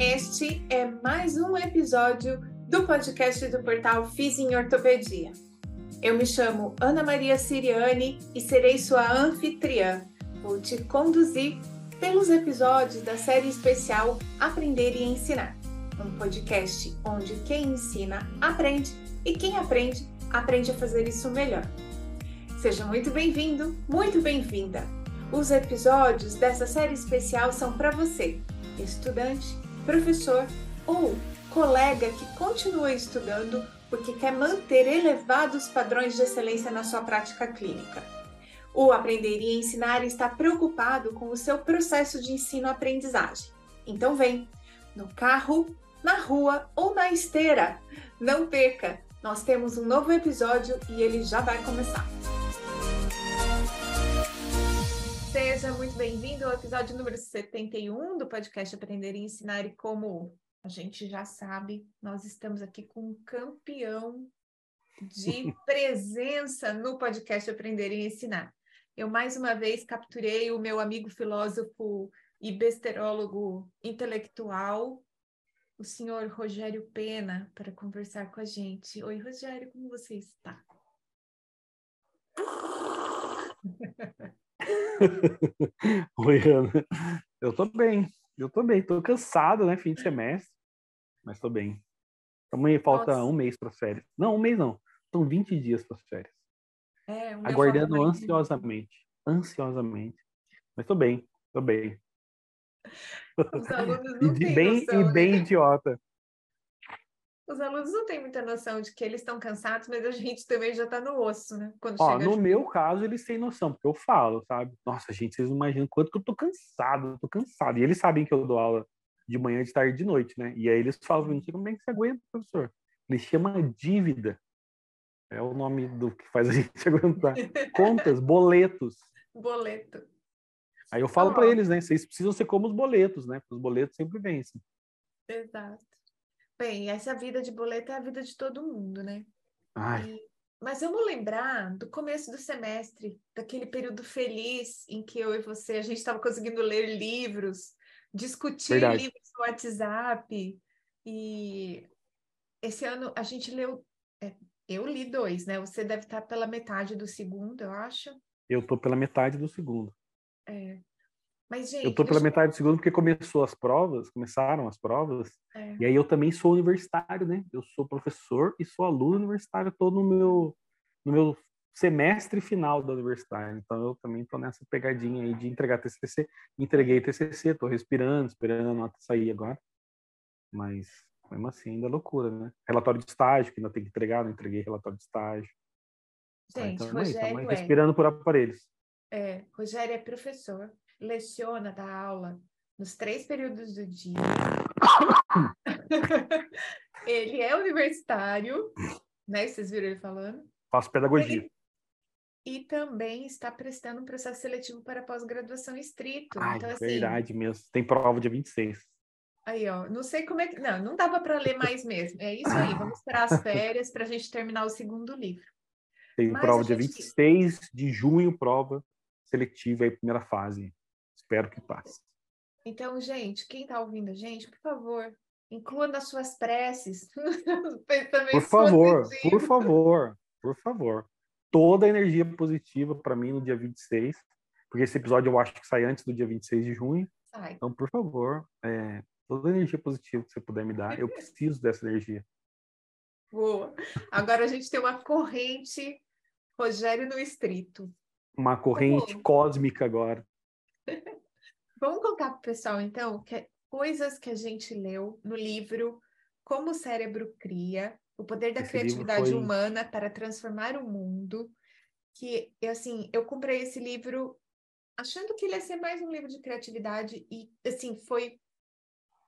Este é mais um episódio do podcast do portal Fiz em Ortopedia. Eu me chamo Ana Maria Siriani e serei sua anfitriã. Vou te conduzir pelos episódios da série especial Aprender e Ensinar, um podcast onde quem ensina aprende e quem aprende aprende a fazer isso melhor. Seja muito bem-vindo, muito bem-vinda. Os episódios dessa série especial são para você, estudante, professor ou colega que continua estudando porque quer manter elevados padrões de excelência na sua prática clínica. O Aprender e Ensinar está preocupado com o seu processo de ensino-aprendizagem. Então vem, no carro, na rua ou na esteira. Não perca! Nós temos um novo episódio e ele já vai começar. Seja muito bem-vindo ao episódio número 71 do podcast Aprender e Ensinar. E como a gente já sabe, nós estamos aqui com um campeão de presença no podcast Aprender e Ensinar. Eu, mais uma vez, capturei o meu amigo filósofo e besterólogo intelectual, o senhor Rogério Pena, para conversar com a gente. Oi, Rogério, como você está? Oi, Ana. Eu tô bem, eu tô bem. Tô cansado, né? Fim de semestre, mas tô bem. Amanhã falta Nossa. um mês para férias. Não, um mês não. São 20 dias para férias. É, Aguardando ansiosamente. Ansiosamente. Mas tô bem, tô bem. E bem, noção, e bem né? idiota. Os alunos não têm muita noção de que eles estão cansados, mas a gente também já está no osso, né? Quando Ó, no meu caso, eles têm noção, porque eu falo, sabe? Nossa, gente, vocês não imaginam quanto que eu tô cansado, eu tô cansado. E eles sabem que eu dou aula de manhã, de tarde, de noite, né? E aí eles falam, não sei como é que você aguenta, professor. Eles chamam dívida. É o nome do que faz a gente aguentar. Contas, boletos. Boleto. Aí eu falo para eles, né? Vocês precisam ser como os boletos, né? Porque os boletos sempre vencem. Exato. Bem, essa vida de boleto é a vida de todo mundo, né? Ai. E, mas vamos lembrar do começo do semestre, daquele período feliz em que eu e você, a gente estava conseguindo ler livros, discutir Verdade. livros no WhatsApp. E esse ano a gente leu. É, eu li dois, né? Você deve estar pela metade do segundo, eu acho. Eu estou pela metade do segundo. É. Mas, gente, eu estou pela metade do segundo porque começou as provas, começaram as provas, é. e aí eu também sou universitário, né? Eu sou professor e sou aluno universitário, estou no meu, no meu semestre final da universidade, então eu também estou nessa pegadinha aí de entregar TCC. Entreguei TCC, estou respirando, esperando a nota sair agora, mas mesmo assim ainda é loucura, né? Relatório de estágio que ainda tem que entregar, não entreguei relatório de estágio. Gente, então, Rogério é, respirando por aparelhos. É, Rogério é professor, leciona, dá aula nos três períodos do dia. ele é universitário, né? Vocês viram ele falando? Faço pedagogia. Ele... E também está prestando um processo seletivo para pós-graduação estrito. Ai, então, assim, verdade mesmo. Tem prova dia 26. Aí, ó, não sei como é que. Não, não dava para ler mais mesmo. É isso aí, vamos esperar as férias para a gente terminar o segundo livro. Tem Mas prova dia gente... 26 de junho, prova seletiva aí, primeira fase. Espero que passe. Então, gente, quem está ouvindo a gente, por favor, inclua nas suas preces. por favor, por favor, por favor. Toda a energia positiva para mim no dia 26, porque esse episódio eu acho que sai antes do dia 26 de junho. Sai. Então, por favor, é, toda a energia positiva que você puder me dar, eu preciso dessa energia. Boa. Agora a gente tem uma corrente Rogério no Estrito. Uma corrente cósmica agora. Vamos contar para o pessoal, então, que é coisas que a gente leu no livro Como o Cérebro Cria, o Poder da Esse Criatividade foi... Humana para Transformar o Mundo, que, assim, eu comprei esse livro achando que ele ia ser mais um livro de criatividade e, assim, foi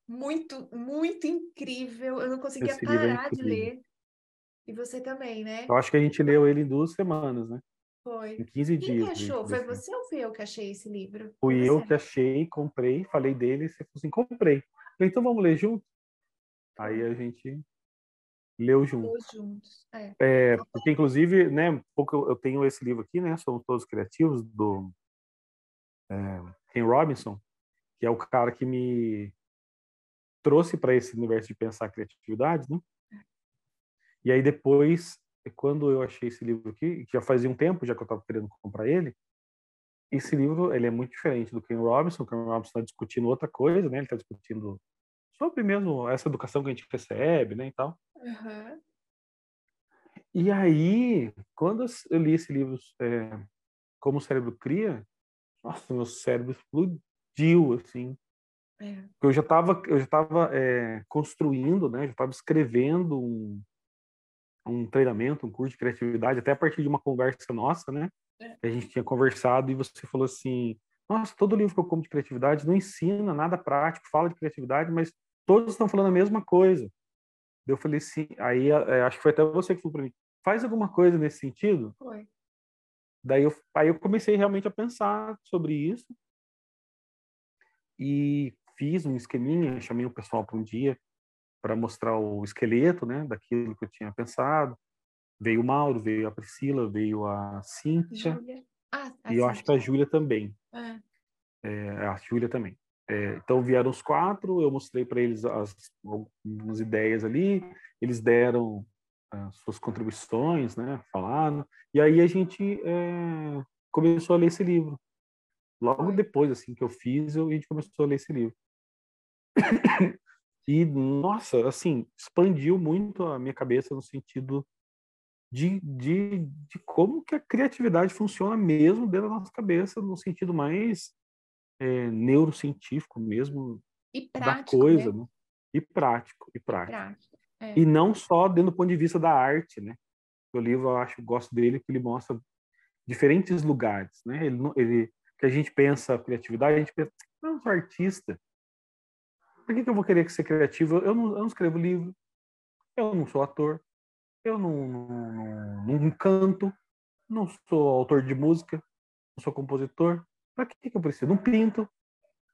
muito, muito incrível. Eu não conseguia é parar é de ler. E você também, né? Eu acho que a gente leu ele em duas semanas, né? Foi. Em 15 Quem dias. Achou? Foi você ou fui eu que achei esse livro? Fui eu que achei, comprei, falei dele, e você falou assim, comprei. Falei, então vamos ler junto? Aí a gente leu junto. Leu juntos, é. é. Porque, inclusive, né, pouco eu tenho esse livro aqui, né, Somos Todos Criativos, do é, Ken Robinson, que é o cara que me trouxe para esse universo de pensar criatividade, né? E aí depois, quando eu achei esse livro aqui, que já fazia um tempo já que eu estava querendo comprar ele, esse livro ele é muito diferente do Ken Robinson. O Ken Robinson está discutindo outra coisa, né? Ele está discutindo sobre mesmo essa educação que a gente recebe, né, e tal. Uhum. E aí, quando eu li esse livro, é, Como o Cérebro Cria, nossa, meu cérebro explodiu, assim. É. Eu já estava eu já estava é, construindo, né? Já estava escrevendo um, um treinamento, um curso de criatividade, até a partir de uma conversa nossa, né? É. Que a gente tinha conversado e você falou assim: Nossa, todo livro que eu como de criatividade não ensina nada prático, fala de criatividade, mas todos estão falando a mesma coisa. Eu falei assim, aí é, acho que foi até você que falou para mim: Faz alguma coisa nesse sentido? Foi. Daí eu, aí eu comecei realmente a pensar sobre isso e fiz um esqueminha, chamei o pessoal para um dia para mostrar o esqueleto, né, daquilo que eu tinha pensado. Veio o Mauro, veio a Priscila, veio a Cíntia. Ah, a e eu acho que a Júlia também. É. É, a Júlia também. É, então vieram os quatro, eu mostrei para eles as, algumas ideias ali, eles deram as suas contribuições, né, falaram, e aí a gente é, começou a ler esse livro. Logo depois, assim, que eu fiz, a gente começou a ler esse livro. E, nossa, assim, expandiu muito a minha cabeça no sentido de, de, de como que a criatividade funciona mesmo dentro da nossa cabeça, no sentido mais é, neurocientífico mesmo e prático, da coisa, né? né? E prático, e prático. E, prático, é. e não só dentro do ponto de vista da arte, né? O livro, eu acho, gosto dele, que ele mostra diferentes lugares, né? Ele, ele que a gente pensa criatividade, a gente pensa, não, sou artista. Por que, que eu vou querer ser criativo? Eu não, eu não escrevo livro, eu não sou ator, eu não, não, não, canto, não sou autor de música, não sou compositor. Para que, que eu preciso? Não pinto.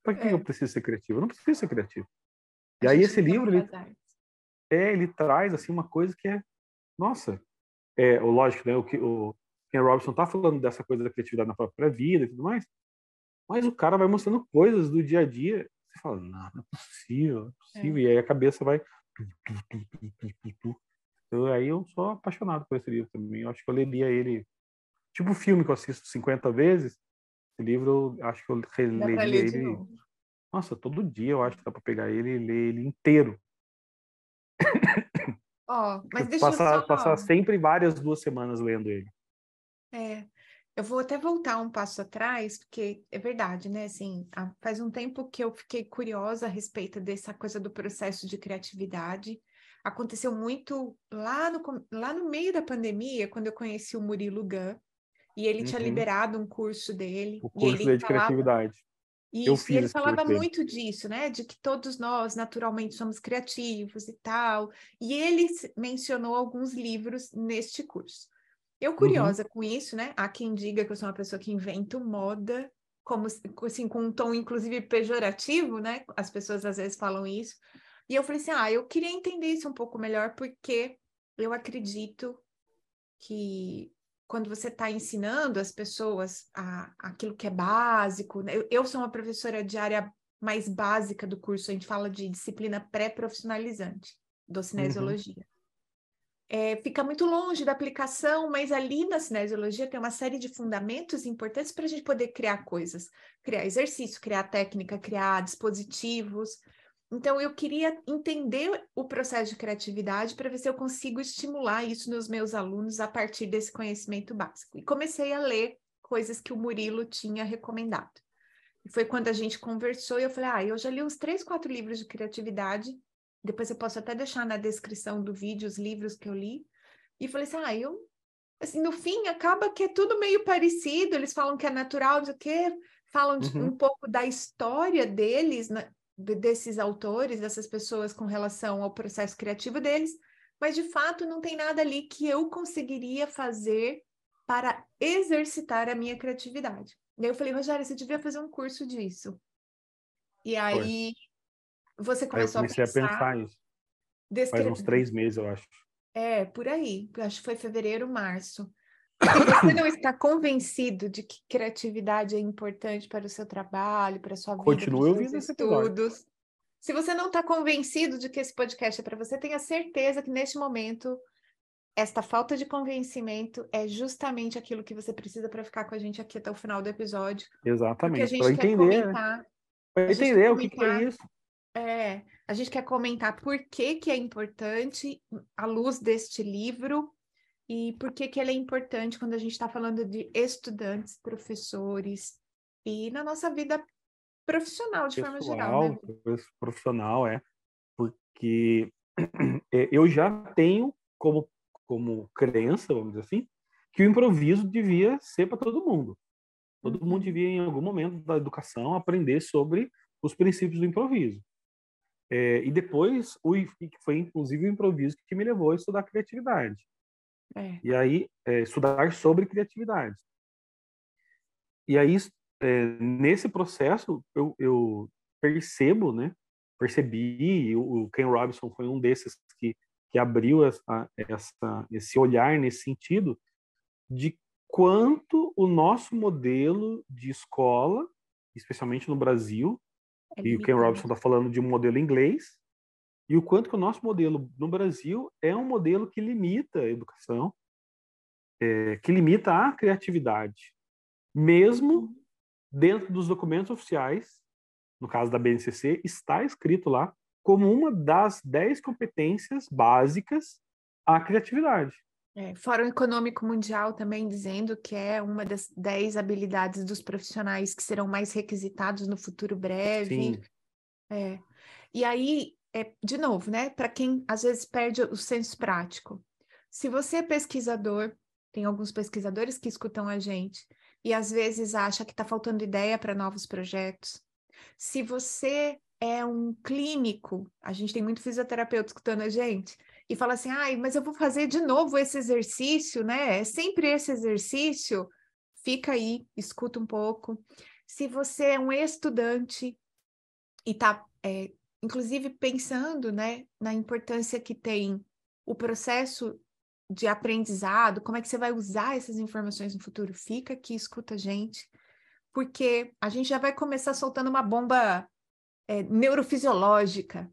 Para que, é. que eu preciso ser criativo? Eu não preciso ser criativo. E aí esse livro, ele, é, ele traz assim uma coisa que é, nossa, é, o lógico, né? O que o Ken Robinson tá falando dessa coisa da criatividade na própria vida e tudo mais, mas o cara vai mostrando coisas do dia a dia você fala, não, não é possível, não é possível. É. E aí a cabeça vai. Eu, aí eu sou apaixonado por esse livro também. Eu acho que eu leria ele. Tipo o filme que eu assisto 50 vezes. Esse livro, eu acho que eu releria ele. Nossa, todo dia eu acho que dá para pegar ele e ler ele inteiro. Ó, oh, mas deixa passar, eu só... passar sempre várias duas semanas lendo ele. É, eu vou até voltar um passo atrás, porque é verdade, né? Assim, faz um tempo que eu fiquei curiosa a respeito dessa coisa do processo de criatividade. Aconteceu muito lá no, lá no meio da pandemia, quando eu conheci o Murilo Gun, e ele uhum. tinha liberado um curso dele. O curso dele de falava... criatividade. Isso, eu fiz e ele falava muito disso, né? De que todos nós naturalmente somos criativos e tal. E ele mencionou alguns livros neste curso. Eu uhum. curiosa uhum. com isso, né? Há quem diga que eu sou uma pessoa que invento moda, como assim, com um tom inclusive pejorativo, né? As pessoas às vezes falam isso. E eu falei assim: ah, eu queria entender isso um pouco melhor, porque eu acredito que quando você está ensinando as pessoas a, aquilo que é básico, né? eu, eu sou uma professora de área mais básica do curso, a gente fala de disciplina pré-profissionalizante, do uhum. É, fica muito longe da aplicação, mas ali na cinesiologia tem uma série de fundamentos importantes para a gente poder criar coisas, criar exercício, criar técnica, criar dispositivos. Então, eu queria entender o processo de criatividade para ver se eu consigo estimular isso nos meus alunos a partir desse conhecimento básico. E comecei a ler coisas que o Murilo tinha recomendado. E foi quando a gente conversou e eu falei: ah, eu já li uns três, quatro livros de criatividade depois eu posso até deixar na descrição do vídeo os livros que eu li. E falei assim, ah, eu... Assim, no fim, acaba que é tudo meio parecido. Eles falam que é natural, o quê. Falam de, uhum. um pouco da história deles, né? desses autores, dessas pessoas com relação ao processo criativo deles. Mas, de fato, não tem nada ali que eu conseguiria fazer para exercitar a minha criatividade. E aí eu falei, Rogério, você devia fazer um curso disso. E aí você começou aí eu comecei a pensar, a pensar isso. Faz uns três meses, eu acho. É, por aí. Acho que foi fevereiro, março. Se você não está convencido de que criatividade é importante para o seu trabalho, para a sua vida, Continue para os seus estudos, Se você não está convencido de que esse podcast é para você, tenha certeza que neste momento esta falta de convencimento é justamente aquilo que você precisa para ficar com a gente aqui até o final do episódio. Exatamente. Para entender. Para entender o que, que é isso. É, a gente quer comentar por que, que é importante à luz deste livro e por que, que ele é importante quando a gente está falando de estudantes, professores e na nossa vida profissional de Pessoal, forma geral. Né? Profissional, é. Porque é, eu já tenho como, como crença, vamos dizer assim, que o improviso devia ser para todo mundo. Todo mundo uhum. devia, em algum momento da educação, aprender sobre os princípios do improviso. É, e depois, o, foi inclusive o improviso que me levou a estudar criatividade. É. E aí, é, estudar sobre criatividade. E aí, é, nesse processo, eu, eu, percebo, né? Percebi, o, o Ken Robinson foi um desses que, que abriu essa, essa, esse olhar nesse sentido de quanto o nosso modelo de escola, especialmente no Brasil, é e o Ken Robinson está falando de um modelo inglês, e o quanto que o nosso modelo no Brasil é um modelo que limita a educação, é, que limita a criatividade, mesmo dentro dos documentos oficiais, no caso da BNCC, está escrito lá como uma das dez competências básicas à criatividade. É, Fórum Econômico Mundial também dizendo que é uma das dez habilidades dos profissionais que serão mais requisitados no futuro breve. Sim. É. E aí, é, de novo, né, para quem às vezes perde o senso prático. Se você é pesquisador, tem alguns pesquisadores que escutam a gente e às vezes acha que está faltando ideia para novos projetos. Se você é um clínico, a gente tem muito fisioterapeuta escutando a gente, e fala assim, ai, mas eu vou fazer de novo esse exercício, né? É sempre esse exercício. Fica aí, escuta um pouco. Se você é um estudante e está, é, inclusive, pensando, né, na importância que tem o processo de aprendizado, como é que você vai usar essas informações no futuro, fica aqui, escuta a gente, porque a gente já vai começar soltando uma bomba é, neurofisiológica,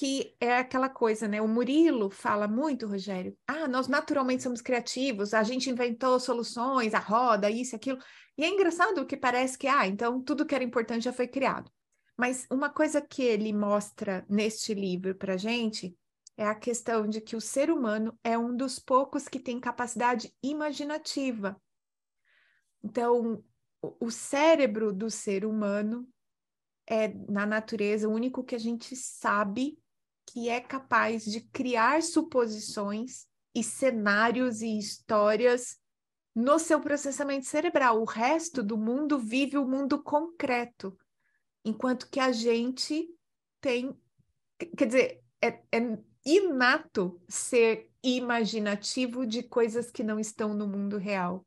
que é aquela coisa, né? O Murilo fala muito, Rogério. Ah, nós naturalmente somos criativos, a gente inventou soluções, a roda, isso, aquilo. E é engraçado que parece que, ah, então tudo que era importante já foi criado. Mas uma coisa que ele mostra neste livro para gente é a questão de que o ser humano é um dos poucos que tem capacidade imaginativa. Então, o cérebro do ser humano é, na natureza, o único que a gente sabe que é capaz de criar suposições e cenários e histórias no seu processamento cerebral. O resto do mundo vive o mundo concreto, enquanto que a gente tem. Quer dizer, é, é inato ser imaginativo de coisas que não estão no mundo real.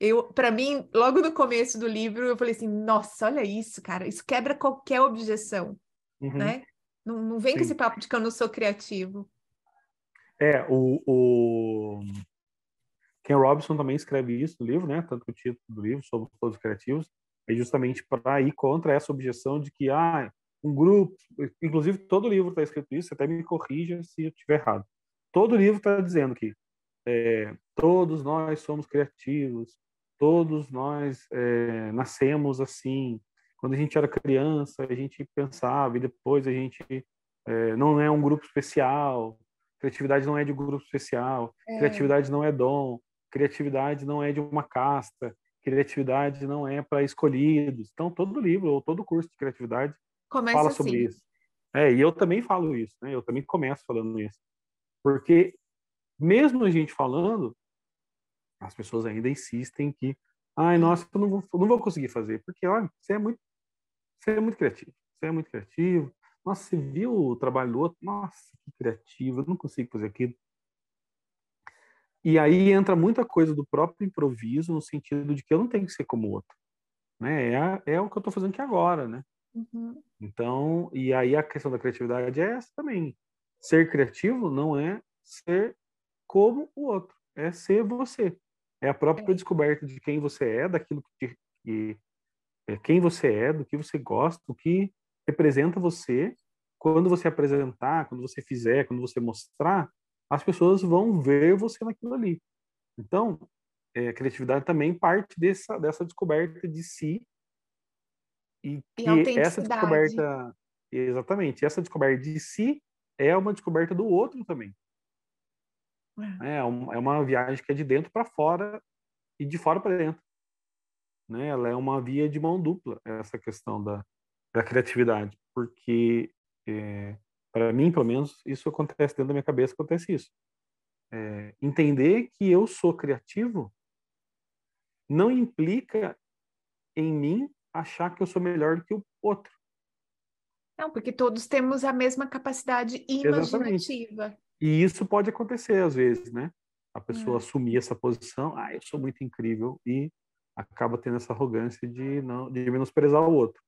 Eu, para mim, logo no começo do livro, eu falei assim: nossa, olha isso, cara, isso quebra qualquer objeção, uhum. né? Não, não vem Sim. com esse papo de que eu não sou criativo. É, o, o Ken Robinson também escreve isso no livro, né? Tanto o título do livro, Somos Todos Criativos, é justamente para ir contra essa objeção de que, ah, um grupo, inclusive todo livro está escrito isso, até me corrija se eu estiver errado. Todo livro está dizendo que é, todos nós somos criativos, todos nós é, nascemos assim. Quando a gente era criança, a gente pensava e depois a gente é, não é um grupo especial. Criatividade não é de grupo especial. É. Criatividade não é dom. Criatividade não é de uma casta. Criatividade não é para escolhidos. Então, todo livro ou todo curso de criatividade Começa fala sobre assim. isso. É, e eu também falo isso, né? Eu também começo falando isso. Porque mesmo a gente falando, as pessoas ainda insistem que, ai, nossa, eu não vou, não vou conseguir fazer, porque, olha, você é muito, você é muito criativo, você é muito criativo. Nossa, você viu o trabalho do outro? Nossa, que criativo, eu não consigo fazer aquilo. E aí entra muita coisa do próprio improviso, no sentido de que eu não tenho que ser como o outro. Né? É, é o que eu estou fazendo aqui agora, né? Uhum. Então, e aí a questão da criatividade é essa também. Ser criativo não é ser como o outro, é ser você. É a própria é. descoberta de quem você é, daquilo que, que é, quem você é, do que você gosta, o que representa você. Quando você apresentar, quando você fizer, quando você mostrar, as pessoas vão ver você naquilo ali. Então, é, a criatividade também parte dessa, dessa descoberta de si. E que e essa descoberta exatamente essa descoberta de si é uma descoberta do outro também. É, é, é uma viagem que é de dentro para fora e de fora para dentro né ela é uma via de mão dupla essa questão da, da criatividade porque é, para mim pelo menos isso acontece dentro da minha cabeça acontece isso é, entender que eu sou criativo não implica em mim achar que eu sou melhor do que o outro. Não, porque todos temos a mesma capacidade imaginativa. Exatamente. E isso pode acontecer às vezes, né? A pessoa é. assumir essa posição, ah, eu sou muito incrível e acaba tendo essa arrogância de não de menosprezar o outro.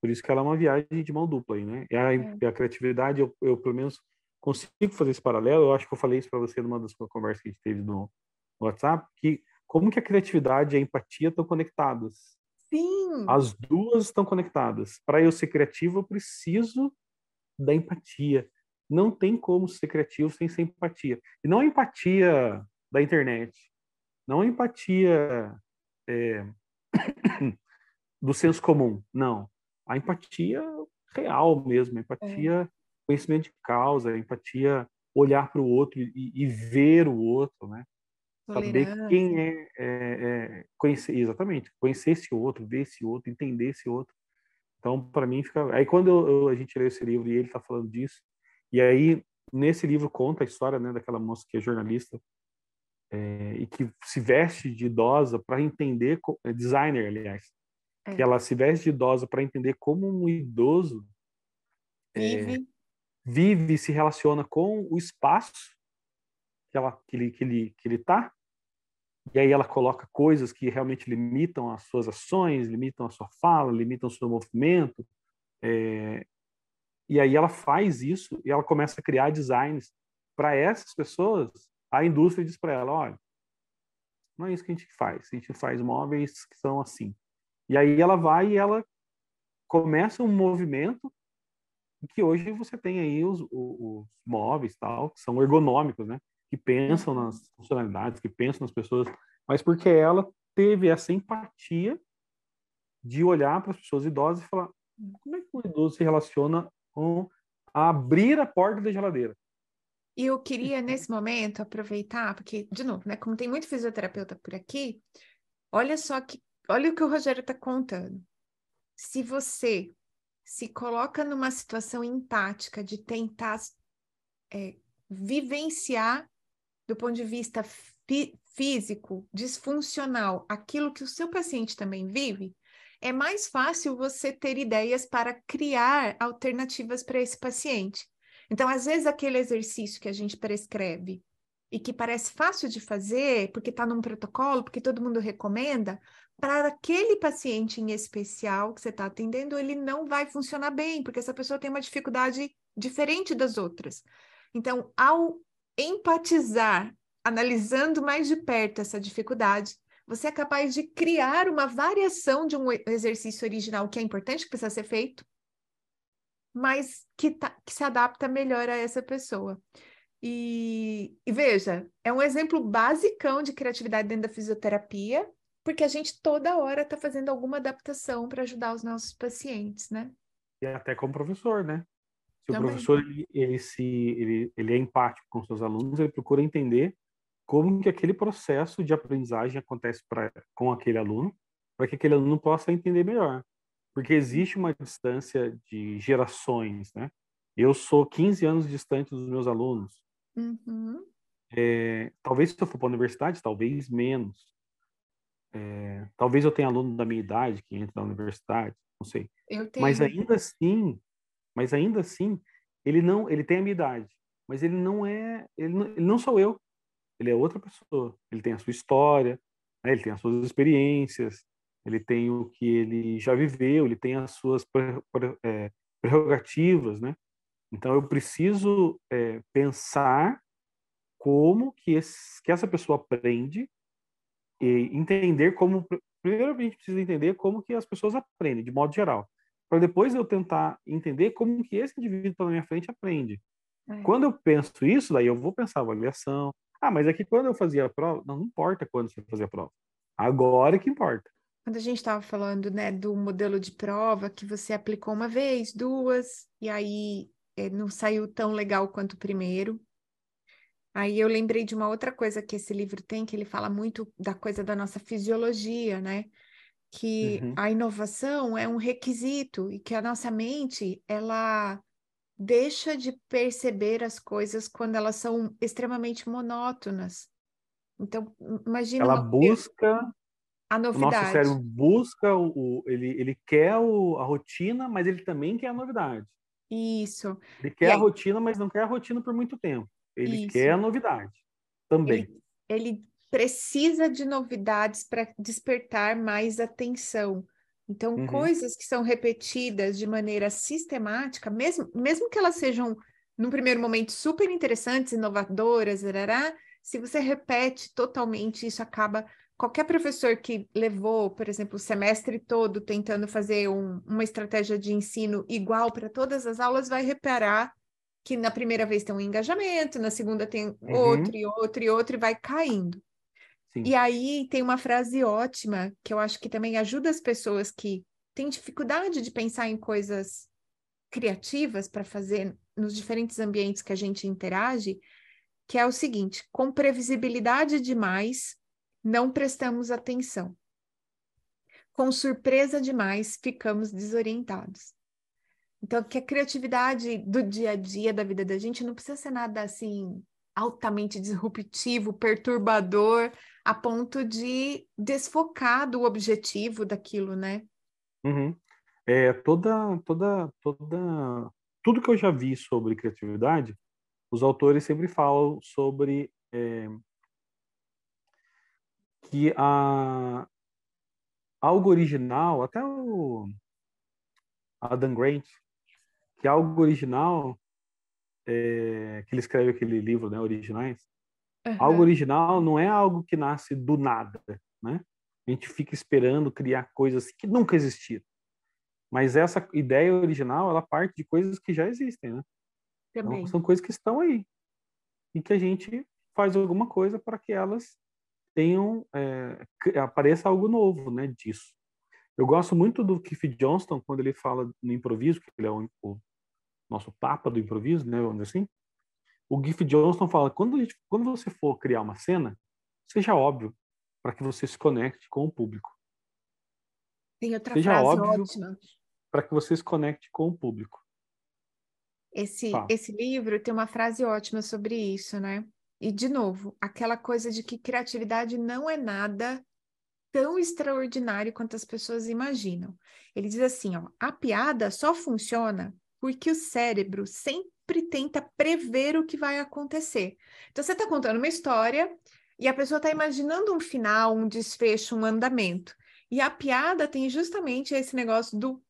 Por isso que ela é uma viagem de mão dupla aí, né? E a, é. a criatividade, eu, eu, pelo menos consigo fazer esse paralelo. Eu acho que eu falei isso para você numa das conversas que a gente teve no, no WhatsApp, que como que a criatividade e a empatia estão conectadas. Sim. As duas estão conectadas. Para eu ser criativo, eu preciso da empatia. Não tem como ser criativo sem ser empatia. E não a empatia da internet, não a empatia é, do senso comum, não. A empatia real mesmo, a empatia, é. conhecimento de causa, a empatia olhar para o outro e, e, ver o outro, né? Saber quem é, é, é, conhecer exatamente, conhecer esse outro, ver esse outro, entender esse outro. Então, para mim fica. Aí quando eu, eu, a gente lê esse livro e ele está falando disso, e aí nesse livro conta a história, né, daquela moça que é jornalista é, e que se veste de idosa para entender, é designer, aliás, que é. ela se veste de idosa para entender como um idoso é, vive, vive e se relaciona com o espaço que, ela, que, ele, que, ele, que ele tá, e aí ela coloca coisas que realmente limitam as suas ações, limitam a sua fala, limitam o seu movimento, é, e aí ela faz isso e ela começa a criar designs para essas pessoas. A indústria diz para ela, olha, não é isso que a gente faz. A gente faz móveis que são assim. E aí ela vai e ela começa um movimento que hoje você tem aí os, os, móveis tal que são ergonômicos, né? que pensam nas funcionalidades, que pensam nas pessoas, mas porque ela teve essa empatia de olhar para as pessoas idosas e falar como é que um idoso se relaciona com abrir a porta da geladeira. E eu queria, nesse momento, aproveitar, porque, de novo, né, como tem muito fisioterapeuta por aqui, olha só que, olha o que o Rogério está contando. Se você se coloca numa situação empática de tentar é, vivenciar do ponto de vista fí físico, disfuncional, aquilo que o seu paciente também vive, é mais fácil você ter ideias para criar alternativas para esse paciente. Então, às vezes, aquele exercício que a gente prescreve e que parece fácil de fazer, porque está num protocolo, porque todo mundo recomenda, para aquele paciente em especial que você está atendendo, ele não vai funcionar bem, porque essa pessoa tem uma dificuldade diferente das outras. Então, ao empatizar, analisando mais de perto essa dificuldade, você é capaz de criar uma variação de um exercício original que é importante, que precisa ser feito, mas que, tá, que se adapta melhor a essa pessoa. E, e, veja, é um exemplo basicão de criatividade dentro da fisioterapia, porque a gente toda hora está fazendo alguma adaptação para ajudar os nossos pacientes, né? E até como professor, né? Se Também. o professor ele, ele, se, ele, ele é empático com seus alunos, ele procura entender como que aquele processo de aprendizagem acontece pra, com aquele aluno, para que aquele aluno possa entender melhor. Porque existe uma distância de gerações, né? Eu sou 15 anos distante dos meus alunos. Uhum. É, talvez se eu for para a universidade, talvez menos. É, talvez eu tenha aluno da minha idade que entra na universidade, não sei. Mas ainda assim, mas ainda assim, ele não, ele tem a minha idade, mas ele não é, ele não, ele não sou eu. Ele é outra pessoa. Ele tem a sua história, né? ele tem as suas experiências, ele tem o que ele já viveu, ele tem as suas é, prerrogativas, né? Então eu preciso é, pensar como que, esse, que essa pessoa aprende e entender como primeiro a gente precisa entender como que as pessoas aprendem de modo geral para depois eu tentar entender como que esse indivíduo está na minha frente aprende. É. Quando eu penso isso, daí eu vou pensar avaliação. Ah, mas é que quando eu fazia a prova, não, não importa quando você fazia a prova. Agora é que importa. Quando a gente estava falando, né, do modelo de prova que você aplicou uma vez, duas, e aí é, não saiu tão legal quanto o primeiro. Aí eu lembrei de uma outra coisa que esse livro tem, que ele fala muito da coisa da nossa fisiologia, né? Que uhum. a inovação é um requisito e que a nossa mente, ela deixa de perceber as coisas quando elas são extremamente monótonas. Então, imagina. Ela busca a novidade. O nosso cérebro busca o, o ele, ele quer o, a rotina, mas ele também quer a novidade. Isso. Ele quer a rotina, mas não quer a rotina por muito tempo. Ele Isso. quer a novidade também. Ele, ele precisa de novidades para despertar mais atenção. Então, uhum. coisas que são repetidas de maneira sistemática, mesmo, mesmo que elas sejam, num primeiro momento, super interessantes, inovadoras, arará, se você repete totalmente, isso acaba qualquer professor que levou, por exemplo, o semestre todo tentando fazer um, uma estratégia de ensino igual para todas as aulas, vai reparar que na primeira vez tem um engajamento, na segunda tem uhum. outro e outro e outro e vai caindo. Sim. E aí tem uma frase ótima que eu acho que também ajuda as pessoas que têm dificuldade de pensar em coisas criativas para fazer nos diferentes ambientes que a gente interage, que é o seguinte: com previsibilidade demais, não prestamos atenção. Com surpresa demais, ficamos desorientados. Então, que a criatividade do dia a dia da vida da gente não precisa ser nada assim altamente disruptivo, perturbador, a ponto de desfocar do objetivo daquilo, né? Uhum. É, toda, toda, toda, tudo que eu já vi sobre criatividade, os autores sempre falam sobre é, que a algo original, até o Adam Grant, que algo original, é, que ele escreve aquele livro, né, Originais, uhum. algo original não é algo que nasce do nada, né? A gente fica esperando criar coisas que nunca existiram. Mas essa ideia original, ela parte de coisas que já existem, né? Então, são coisas que estão aí. E que a gente faz alguma coisa para que elas tenham é, apareça algo novo, né, disso. Eu gosto muito do Keith Johnston quando ele fala no improviso, que ele é o, o nosso papa do improviso, né, vamos assim. O Keith Johnston fala quando gente, quando você for criar uma cena, seja óbvio para que você se conecte com o público. Tem outra seja frase óbvio ótima. Para que você se conecte com o público. Esse, esse livro tem uma frase ótima sobre isso, né? E, de novo, aquela coisa de que criatividade não é nada tão extraordinário quanto as pessoas imaginam. Ele diz assim, ó, a piada só funciona porque o cérebro sempre tenta prever o que vai acontecer. Então, você está contando uma história e a pessoa está imaginando um final, um desfecho, um andamento. E a piada tem justamente esse negócio do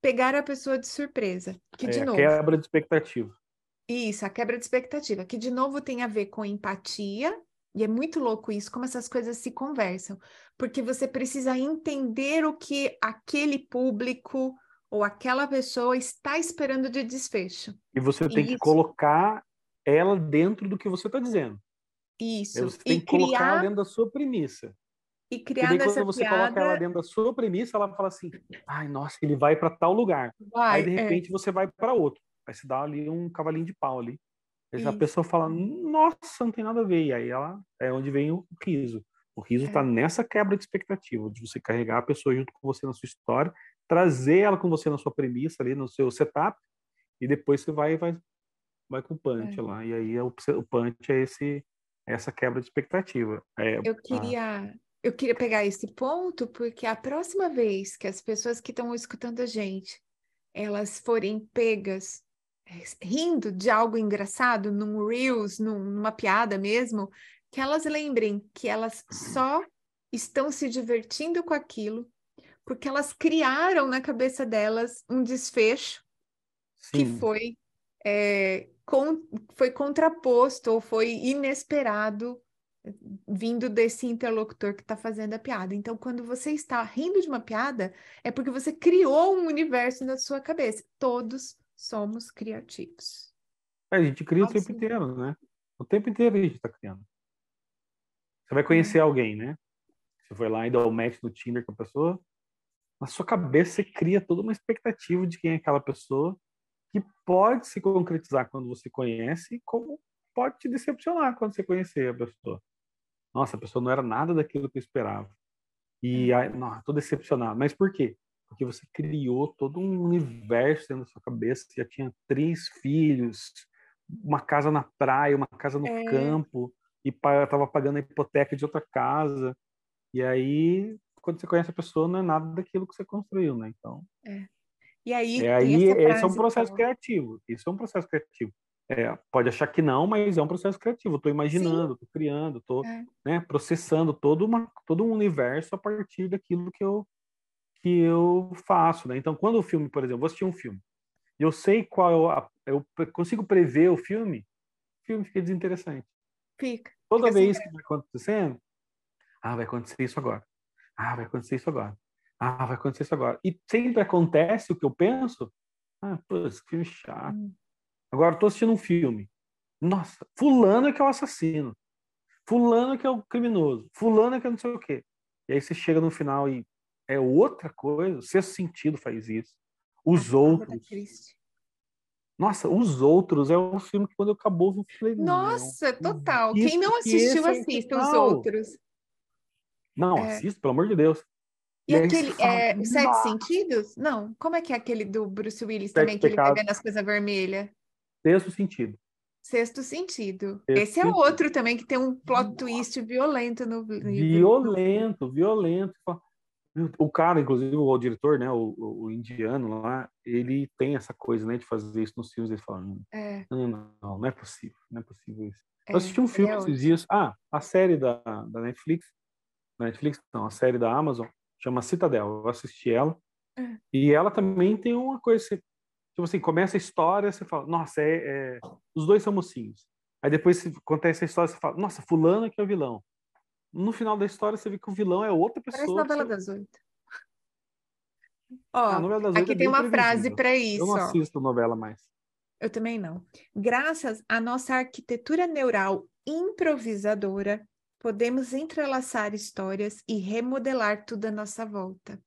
pegar a pessoa de surpresa. Que, de é, novo... quebra de expectativa. Isso, a quebra de expectativa, que de novo tem a ver com empatia, e é muito louco isso, como essas coisas se conversam, porque você precisa entender o que aquele público ou aquela pessoa está esperando de desfecho. E você tem que colocar ela dentro do que você está dizendo. Isso. Você tem e que criar... colocar ela dentro da sua premissa. E criar essa quando você piada... coloca ela dentro da sua premissa, ela fala assim: ai, nossa, ele vai para tal lugar. Vai, Aí, de é. repente, é. você vai para outro. Aí se dá ali um cavalinho de pau ali. Aí a pessoa fala, nossa, não tem nada a ver. E aí ela é onde vem o riso. O riso está é. nessa quebra de expectativa, de você carregar a pessoa junto com você na sua história, trazer ela com você na sua premissa ali, no seu setup, e depois você vai vai, vai com o punch é. lá. E aí é o, o punch é esse essa quebra de expectativa. É, eu queria eu queria pegar esse ponto porque a próxima vez que as pessoas que estão escutando a gente elas forem pegas rindo de algo engraçado, num Reels, num, numa piada mesmo, que elas lembrem que elas só estão se divertindo com aquilo porque elas criaram na cabeça delas um desfecho Sim. que foi, é, com, foi contraposto ou foi inesperado vindo desse interlocutor que está fazendo a piada. Então, quando você está rindo de uma piada, é porque você criou um universo na sua cabeça. Todos somos criativos. É, a gente cria Pode o tempo ser. inteiro, né? O tempo inteiro a gente está criando. Você vai conhecer é. alguém, né? Você foi lá e dá o match no Tinder com a pessoa. Na sua cabeça você cria toda uma expectativa de quem é aquela pessoa que pode se concretizar quando você conhece, como pode te decepcionar quando você conhecer a pessoa. Nossa, a pessoa não era nada daquilo que eu esperava. E aí, não, tô decepcionado. Mas por quê? Porque você criou todo um universo dentro da sua cabeça, já tinha três filhos, uma casa na praia, uma casa no é. campo, e estava pagando a hipoteca de outra casa. E aí, quando você conhece a pessoa, não é nada daquilo que você construiu, né? Então. É. E aí, é aí esse é um processo criativo. Isso é um processo criativo. É, pode achar que não, mas é um processo criativo. Estou imaginando, estou criando, estou é. né, processando todo, uma, todo um universo a partir daquilo que eu, que eu faço. Né? Então, quando o filme, por exemplo, vou assistir um filme, e eu sei qual eu, eu consigo prever o filme, o filme fica desinteressante. Fica. Toda fica vez que vai acontecendo, ah, vai acontecer isso agora. Ah, vai acontecer isso agora. Ah, vai acontecer isso agora. E sempre acontece o que eu penso. Ah, pô, esse filme chato. Hum. Agora, estou assistindo um filme. Nossa, fulano é que é o assassino. Fulano é que é o criminoso. Fulano é que é não sei o quê. E aí você chega no final e é outra coisa. O sexto sentido faz isso. Os outros. Nossa, Os Outros é um filme que quando acabou eu falei, Nossa, total. Quem não assistiu, é assista Os Outros. Não, é. assista, pelo amor de Deus. E, e aquele, é, Sete Sentidos? Não, como é que é aquele do Bruce Willis Sete também, que ele vai vendo as coisas vermelhas? Sexto Sentido. Sexto Sentido. Sexto Esse é sentido. outro também que tem um plot twist violento no livro. Violento, violento. O cara, inclusive o, diretor, né, o, o, indiano lá, ele tem essa coisa, né, de fazer isso nos filmes. Ele fala, hum, é. não, não, não, não é possível, não é possível isso. É, eu assisti um filme é esses dias, ah, a série da, da Netflix, Netflix não, a série da Amazon, chama Citadel. Eu assisti ela. É. E ela também tem uma coisa, tipo assim, começa a história, você fala, nossa, é, é... os dois são mocinhos. Aí depois acontece a história, você fala, nossa, fulano que é o vilão. No final da história, você vê que o vilão é outra pessoa. Parece novela você... das oito. Ó, das aqui é tem uma frase para isso. Eu não assisto ó. novela mais. Eu também não. Graças à nossa arquitetura neural improvisadora, podemos entrelaçar histórias e remodelar tudo à nossa volta.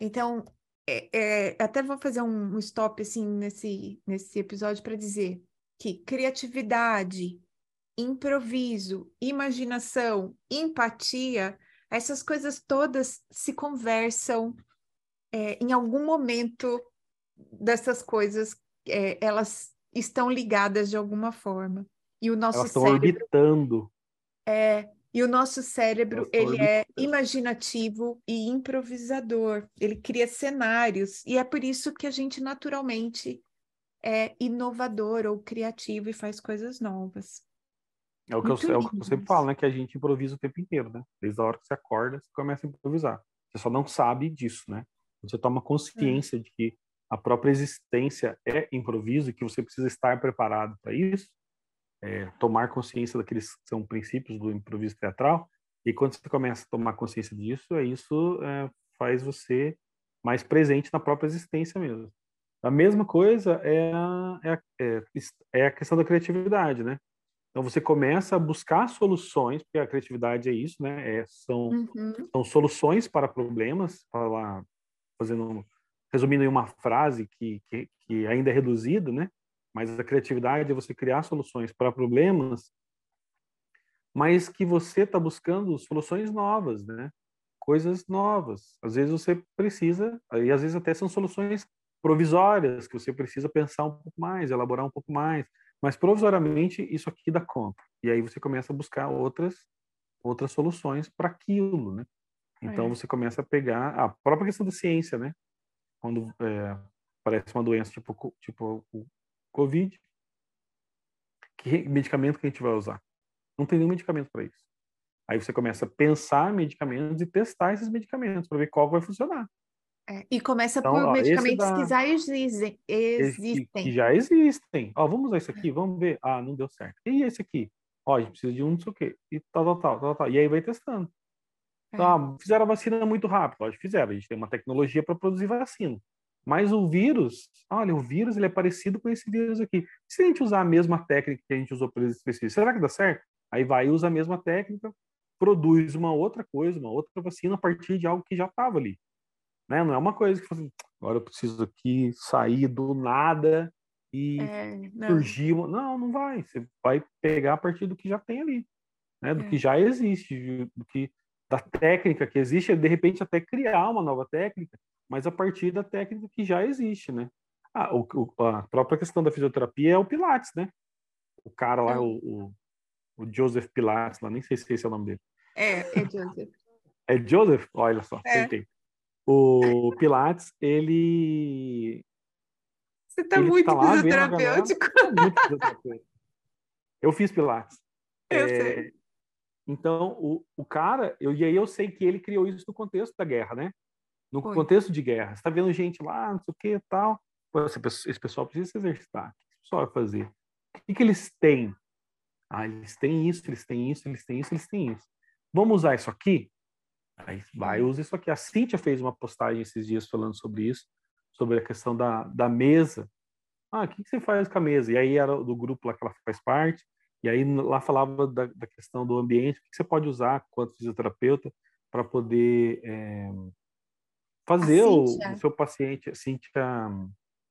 Então, é, é, até vou fazer um, stop assim nesse, nesse episódio para dizer que criatividade, improviso, imaginação, empatia, essas coisas todas se conversam é, em algum momento dessas coisas, é, elas estão ligadas de alguma forma. E o nosso elas estão cérebro, orbitando. É, e o nosso cérebro, ele é imaginativo e improvisador. Ele cria cenários e é por isso que a gente naturalmente é inovador ou criativo e faz coisas novas. É o que, eu, é o que eu sempre falo, né? Que a gente improvisa o tempo inteiro, né? Desde a hora que você acorda, você começa a improvisar. Você só não sabe disso, né? Você toma consciência é. de que a própria existência é improviso e que você precisa estar preparado para isso é, tomar consciência daqueles que são princípios do improviso teatral. E quando você começa a tomar consciência disso, é isso é, faz você mais presente na própria existência mesmo. A mesma coisa é a, é, a, é, é a questão da criatividade, né? Então você começa a buscar soluções, porque a criatividade é isso, né? É, são, uhum. são soluções para problemas, para fazendo resumindo em uma frase que, que, que ainda é reduzida, né? Mas a criatividade é você criar soluções para problemas, mas que você está buscando soluções novas, né? Coisas novas. Às vezes você precisa, e às vezes até são soluções provisórias, que você precisa pensar um pouco mais, elaborar um pouco mais. Mas provisoriamente isso aqui dá conta. E aí você começa a buscar outras outras soluções para aquilo, né? Então é. você começa a pegar a própria questão da ciência, né? Quando é, parece uma doença tipo tipo o Covid, que medicamento que a gente vai usar? Não tem nenhum medicamento para isso. Aí você começa a pensar medicamentos e testar esses medicamentos para ver qual vai funcionar. É, e começa então, por ó, medicamentos da... que já existem. existem. Que, que, já existem. Ó, vamos usar isso aqui, vamos ver. Ah, não deu certo. E esse aqui? Ó, a gente precisa de um não sei o quê. E tal, tal, tal, tal, tal. E aí vai testando. Então, é. ah, fizeram a vacina muito rápido. Lógico, fizeram. A gente tem uma tecnologia para produzir vacina. Mas o vírus, olha, o vírus ele é parecido com esse vírus aqui. Se a gente usar a mesma técnica que a gente usou para esse específico, será que dá certo? Aí vai usa a mesma técnica, produz uma outra coisa, uma outra vacina a partir de algo que já estava ali. Né? Não é uma coisa que assim, agora eu preciso aqui sair do nada e é, não. surgir. Não, não vai. Você vai pegar a partir do que já tem ali, né? do é. que já existe, do que da técnica que existe, de repente até criar uma nova técnica, mas a partir da técnica que já existe, né? Ah, o, o, a própria questão da fisioterapia é o Pilates, né? O cara lá, é. o, o, Joseph Pilates, lá, nem sei se esse é o nome dele. É, é Joseph. é Joseph? Olha só, é. O Pilates, ele. Você tá ele muito tá fisioterapêutico. muito fisioterapêutico. Eu fiz Pilates. Eu é, sei. Então, o, o cara, eu, e aí eu sei que ele criou isso no contexto da guerra, né? No Foi. contexto de guerra. Você tá vendo gente lá, não sei o que e tal. Esse pessoal precisa se exercitar. O que esse pessoal vai fazer? O que, que eles têm? Ah, eles têm isso, eles têm isso, eles têm isso, eles têm isso. Vamos usar isso aqui? Aí vai, usa isso aqui. A Cíntia fez uma postagem esses dias falando sobre isso, sobre a questão da, da mesa. Ah, o que, que você faz com a mesa? E aí era do grupo lá que ela faz parte. E aí lá falava da, da questão do ambiente, o que você pode usar quanto fisioterapeuta para poder é, fazer o, o, seu paciente, a Cíntia...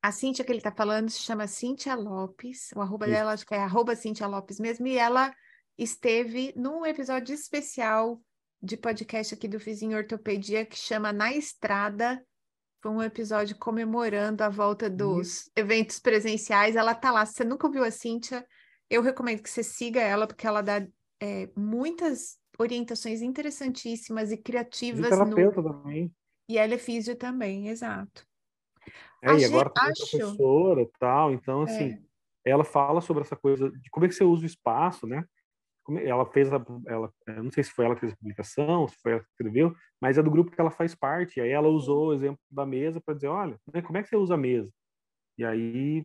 A Cíntia que ele está falando se chama Cíntia Lopes, o arroba Isso. dela acho que é arroba Cíntia Lopes mesmo, e ela esteve num episódio especial de podcast aqui do Fizinho Ortopedia que chama Na Estrada, foi um episódio comemorando a volta dos eventos presenciais, ela tá lá, se você nunca ouviu a Cíntia, eu recomendo que você siga ela, porque ela dá é, muitas orientações interessantíssimas e criativas. terapeuta no... também. E ela é físio também, exato. É, e agora também acho... professora e tal, então, assim, é. ela fala sobre essa coisa de como é que você usa o espaço, né? Ela fez, a, ela, não sei se foi ela que fez a publicação, se foi ela que escreveu, mas é do grupo que ela faz parte. E aí ela usou o exemplo da mesa para dizer, olha, né, como é que você usa a mesa? E aí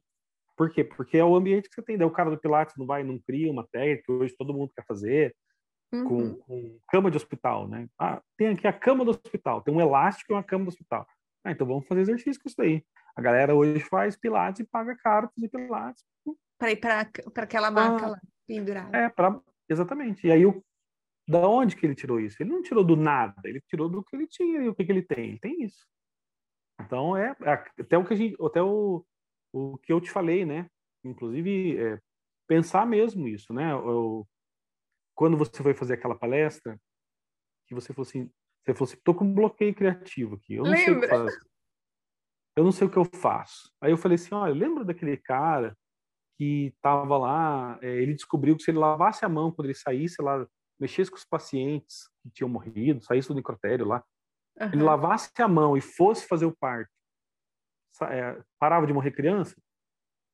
por quê? Porque é o ambiente que você tem. Daí o cara do Pilates não vai, não cria uma técnica que hoje todo mundo quer fazer, uhum. com, com, cama de hospital, né? Ah, tem aqui a cama do hospital, tem um elástico e uma cama do hospital. Ah, então vamos fazer exercício com isso aí. A galera hoje faz Pilates e paga caro fazer Pilates. Para ir para aquela marca ah, lá, pendurada. É, pra, exatamente. E aí, o, da onde que ele tirou isso? Ele não tirou do nada, ele tirou do que ele tinha e o que, que ele tem. Ele tem isso. Então, é, é até o que a gente, até o, o que eu te falei, né? Inclusive, é, pensar mesmo isso, né? Eu, quando você foi fazer aquela palestra, que você falou assim, você falou assim, tô com um bloqueio criativo aqui, eu não lembra? sei o que fazer. Eu não sei o que eu faço. Aí eu falei assim, olha, lembra daquele cara que estava lá, é, ele descobriu que se ele lavasse a mão quando ele saísse lá, mexesse com os pacientes que tinham morrido, saísse do necrotério lá, uhum. ele lavasse a mão e fosse fazer o parto, é, parava de morrer criança.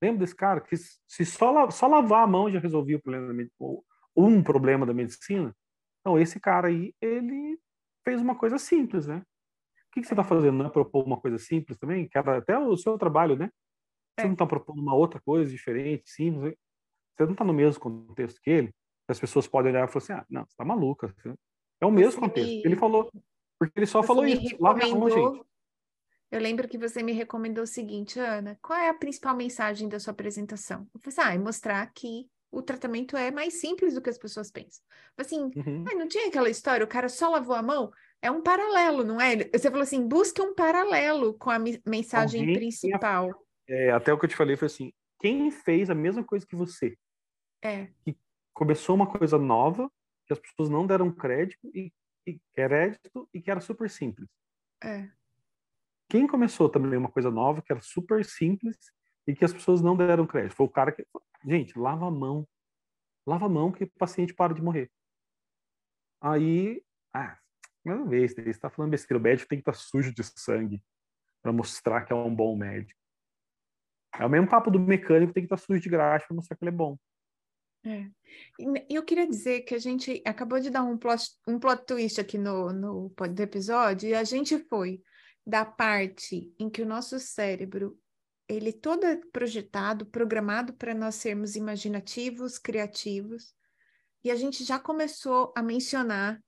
Lembra desse cara que se só, só lavar a mão já resolvia o problema da um problema da medicina? Então, esse cara aí, ele fez uma coisa simples, né? O que, que você está fazendo? Não é propor uma coisa simples também? Que era até o seu trabalho, né? Você não está propondo uma outra coisa diferente, simples. Você não está no mesmo contexto que ele. As pessoas podem olhar e falar assim: ah, não, você está maluca. É o mesmo você contexto. Me... Ele falou, porque ele só você falou isso. A mão, gente. Eu lembro que você me recomendou o seguinte, Ana, qual é a principal mensagem da sua apresentação? Eu falei assim, ah, é mostrar que o tratamento é mais simples do que as pessoas pensam. Assim, uhum. ah, não tinha aquela história, o cara só lavou a mão? É um paralelo, não é? Você falou assim, busque um paralelo com a mensagem Alguém principal. É, até o que eu te falei foi assim, quem fez a mesma coisa que você? É. Que começou uma coisa nova, que as pessoas não deram crédito e, e crédito e que era super simples. É. Quem começou também uma coisa nova, que era super simples e que as pessoas não deram crédito, foi o cara que. Gente, lava a mão. Lava a mão que o paciente para de morrer. Aí. Ah, uma vez, você está falando besteira. O médico tem que estar tá sujo de sangue para mostrar que é um bom médico. É o mesmo papo do mecânico, tem que estar tá sujo de graxa para mostrar que ele é bom. É. Eu queria dizer que a gente acabou de dar um plot, um plot twist aqui no, no, episódio e a gente foi da parte em que o nosso cérebro ele todo é projetado, programado para nós sermos imaginativos, criativos, e a gente já começou a mencionar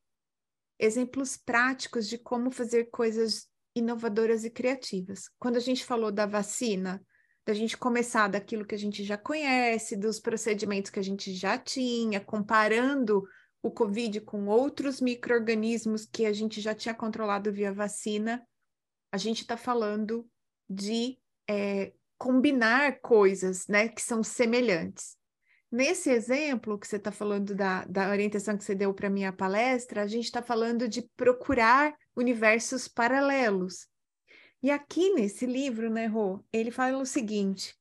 exemplos práticos de como fazer coisas inovadoras e criativas. Quando a gente falou da vacina, da gente começar daquilo que a gente já conhece, dos procedimentos que a gente já tinha, comparando o Covid com outros micro-organismos que a gente já tinha controlado via vacina, a gente está falando de é, combinar coisas né, que são semelhantes. Nesse exemplo que você está falando da, da orientação que você deu para minha palestra, a gente está falando de procurar universos paralelos. E aqui nesse livro, né, Rô, ele fala o seguinte: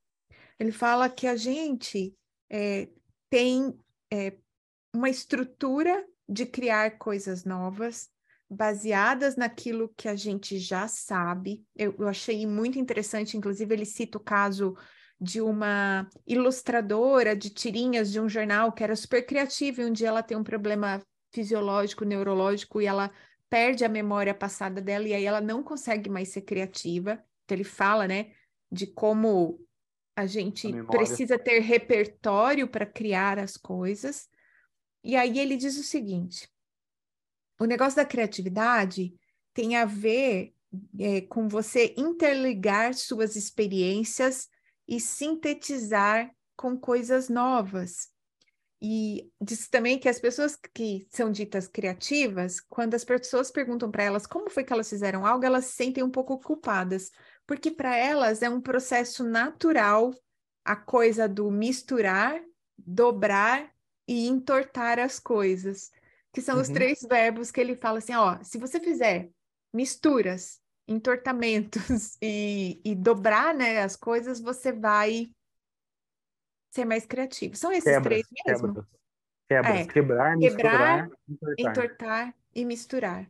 ele fala que a gente é, tem é, uma estrutura de criar coisas novas, baseadas naquilo que a gente já sabe. Eu, eu achei muito interessante, inclusive, ele cita o caso de uma ilustradora de tirinhas de um jornal que era super criativa e um dia ela tem um problema fisiológico, neurológico e ela perde a memória passada dela e aí ela não consegue mais ser criativa. Então ele fala, né, de como a gente a precisa ter repertório para criar as coisas. E aí ele diz o seguinte: o negócio da criatividade tem a ver é, com você interligar suas experiências e sintetizar com coisas novas. E diz também que as pessoas que são ditas criativas, quando as pessoas perguntam para elas como foi que elas fizeram algo, elas se sentem um pouco culpadas, porque para elas é um processo natural a coisa do misturar, dobrar e entortar as coisas, que são uhum. os três verbos que ele fala assim, ó, se você fizer misturas, entortamentos e, e dobrar, né, as coisas, você vai ser mais criativo. São esses quebras, três mesmo? Quebras, quebras é. quebrar, misturar, entortar. entortar. e misturar.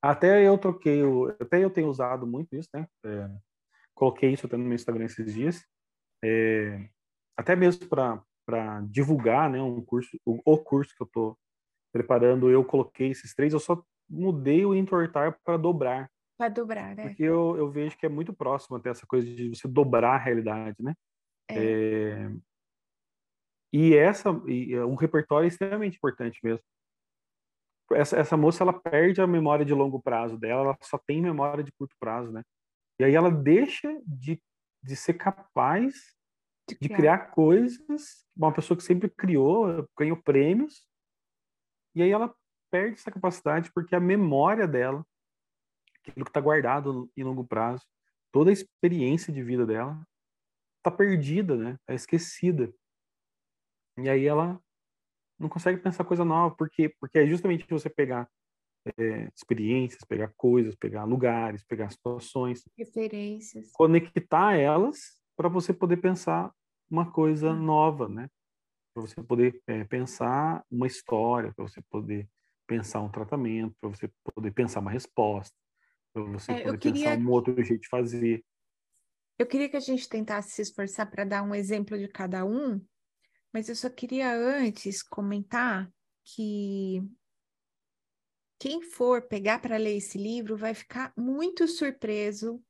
Até eu troquei, o, até eu tenho usado muito isso, né? É, coloquei isso até no meu Instagram esses dias. É, até mesmo para divulgar, né, um curso, o, o curso que eu estou preparando, eu coloquei esses três, eu só mudei o entortar para dobrar. Para dobrar, né? Porque eu, eu vejo que é muito próximo até essa coisa de você dobrar a realidade, né? É. É, e essa, e um repertório extremamente importante mesmo. Essa, essa moça, ela perde a memória de longo prazo dela, ela só tem memória de curto prazo, né? E aí ela deixa de, de ser capaz de criar. criar coisas, uma pessoa que sempre criou, ganhou prêmios, e aí ela perde essa capacidade porque a memória dela, aquilo que está guardado em longo prazo, toda a experiência de vida dela, está perdida, né? Está esquecida. E aí ela não consegue pensar coisa nova, porque porque é justamente você pegar é, experiências, pegar coisas, pegar lugares, pegar situações, referências, conectar elas para você poder pensar uma coisa ah. nova, né? Para você poder é, pensar uma história, para você poder pensar um tratamento, para você poder pensar uma resposta, para você é, poder queria... pensar um outro jeito de fazer. Eu queria que a gente tentasse se esforçar para dar um exemplo de cada um, mas eu só queria antes comentar que quem for pegar para ler esse livro vai ficar muito surpreso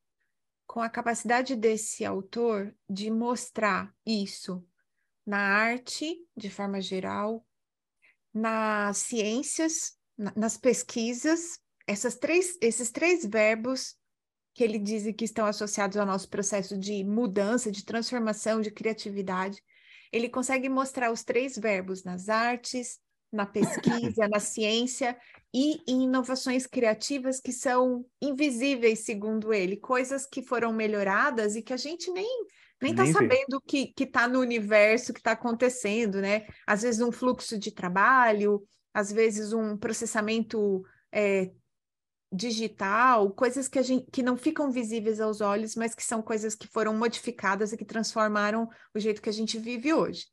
com a capacidade desse autor de mostrar isso na arte, de forma geral, nas ciências, na, nas pesquisas, essas três, esses três verbos que ele diz que estão associados ao nosso processo de mudança, de transformação, de criatividade, ele consegue mostrar os três verbos nas artes, na pesquisa, na ciência e em inovações criativas que são invisíveis, segundo ele, coisas que foram melhoradas e que a gente nem nem está sabendo que está no universo, que está acontecendo, né? Às vezes um fluxo de trabalho, às vezes um processamento é, digital, coisas que, a gente, que não ficam visíveis aos olhos, mas que são coisas que foram modificadas e que transformaram o jeito que a gente vive hoje.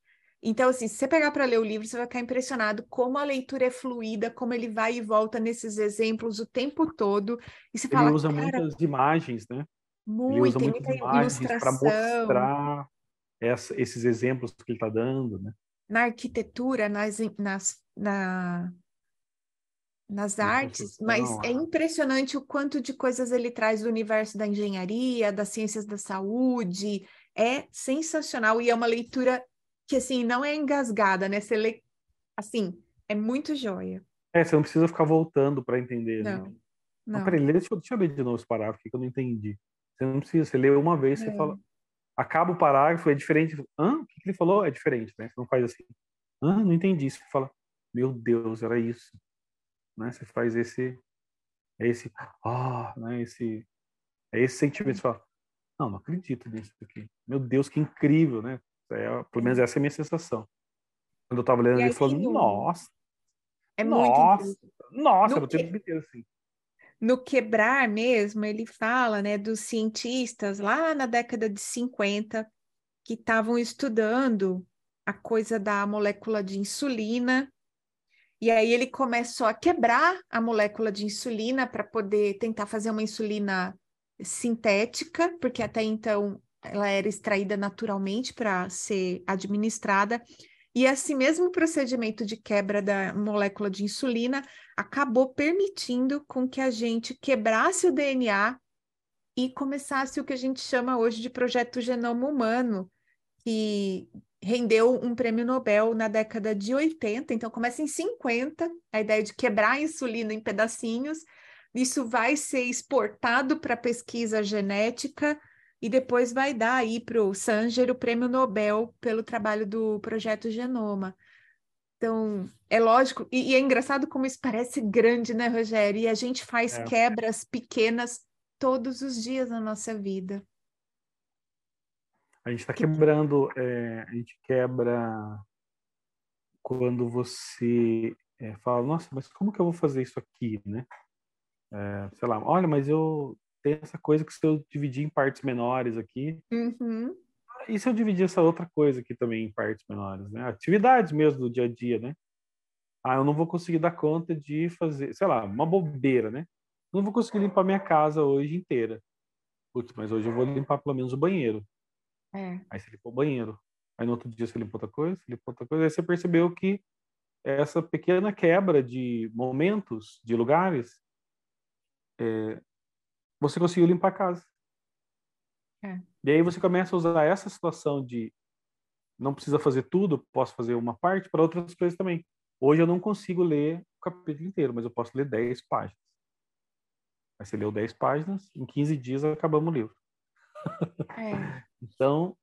Então, assim, se você pegar para ler o livro, você vai ficar impressionado como a leitura é fluida, como ele vai e volta nesses exemplos o tempo todo. E você ele fala, usa muitas imagens, né? Muito, ele usa muitas imagens para mostrar essa, esses exemplos que ele está dando, né? Na arquitetura, nas, nas, na, nas artes, mas é impressionante o quanto de coisas ele traz do universo da engenharia, das ciências da saúde. É sensacional e é uma leitura que assim não é engasgada, né? Você lê assim, É muito joia. É, você não precisa ficar voltando para entender. Não. Né? Não. peraí, deixa, eu, deixa eu ler de novo esse parágrafo que eu não entendi. Você não precisa, você lê uma vez, você É. fala. Acaba o parágrafo, é diferente. Hã? O que que ele falou? É diferente, né? Você não faz assim. Hã? Não entendi. Você fala, meu Deus, era isso. Né? Você faz esse. É esse. Ah, né? Esse. É esse sentimento. Você fala, não, não acredito nisso aqui. Meu Deus, que incrível, né? É, pelo menos essa é a minha sensação. Quando eu tava lendo, ele falou, no- nossa, É muito nossa, incrível. nossa, No tempo que- inteiro assim. No quebrar mesmo, ele fala, né, dos cientistas lá na década de 50 que estavam estudando a coisa da molécula de insulina. E aí ele começou a quebrar a molécula de insulina para poder tentar fazer uma insulina sintética, porque até então ela era extraída naturalmente para ser administrada. E esse mesmo procedimento de quebra da molécula de insulina acabou permitindo com que a gente quebrasse o DNA e começasse o que a gente chama hoje de projeto Genoma Humano, que rendeu um prêmio Nobel na década de 80. Então, começa em 50, a ideia de quebrar a insulina em pedacinhos. Isso vai ser exportado para pesquisa genética e depois vai dar aí para o Sanger o prêmio Nobel pelo trabalho do projeto Genoma. Então, é lógico, e, e é engraçado como isso parece grande, né, Rogério? E a gente faz É. quebras pequenas todos os dias na nossa vida. A gente está Que- quebrando, é, a gente quebra quando você é, fala, nossa, mas como que eu vou fazer isso aqui, né? É, sei lá, olha, mas eu tenho essa coisa que se eu dividir em partes menores aqui, Uhum. e se eu dividir essa outra coisa aqui também em partes menores, né? Atividades mesmo do dia a dia, né? Ah, eu não vou conseguir dar conta de fazer, sei lá, uma bobeira, né? Não vou conseguir limpar minha casa hoje inteira. Putz, mas hoje eu vou limpar pelo menos o banheiro. É. Aí você limpou o banheiro. Aí no outro dia você limpou outra coisa, você limpou outra coisa. Aí você percebeu que essa pequena quebra de momentos, de lugares, é, você conseguiu limpar a casa. É. E aí você começa a usar essa situação de não precisa fazer tudo, posso fazer uma parte para outras coisas também. Hoje eu não consigo ler o capítulo inteiro, mas eu posso ler 10 páginas. Aí você leu 10 páginas, em 15 dias acabamos o livro. É. Então,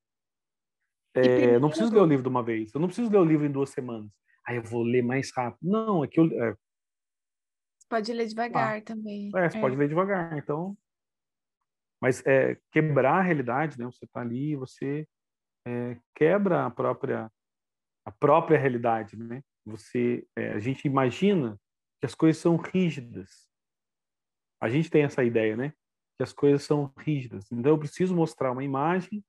é, não preciso ler o livro de uma vez. Eu não preciso ler o livro em duas semanas. Aí eu vou ler mais rápido. Não, é que eu, é, Você pode ler devagar também. é, você pode ler devagar. Então, mas é, quebrar a realidade, né? Você está ali, você é, quebra a própria a própria realidade, né? Você, é, a gente imagina que as coisas são rígidas. A gente tem essa ideia, né? Que as coisas são rígidas. Então eu preciso mostrar uma imagem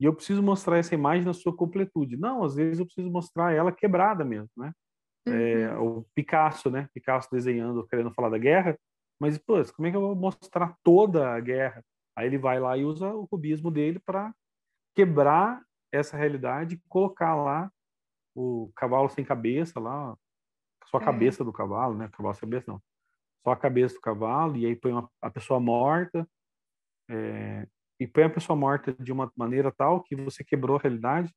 e eu preciso mostrar essa imagem na sua completude. Não, às vezes eu preciso mostrar ela quebrada mesmo, né? É, Uhum. o Picasso, né? Picasso desenhando, querendo falar da guerra, mas pô, como é que eu vou mostrar toda a guerra? Aí ele vai lá e usa o cubismo dele para quebrar essa realidade e colocar lá o cavalo sem cabeça lá, só a É. cabeça do cavalo, né? Cavalo sem cabeça não, só a cabeça do cavalo e aí põe uma, a pessoa morta é, e põe a pessoa morta de uma maneira tal que você quebrou a realidade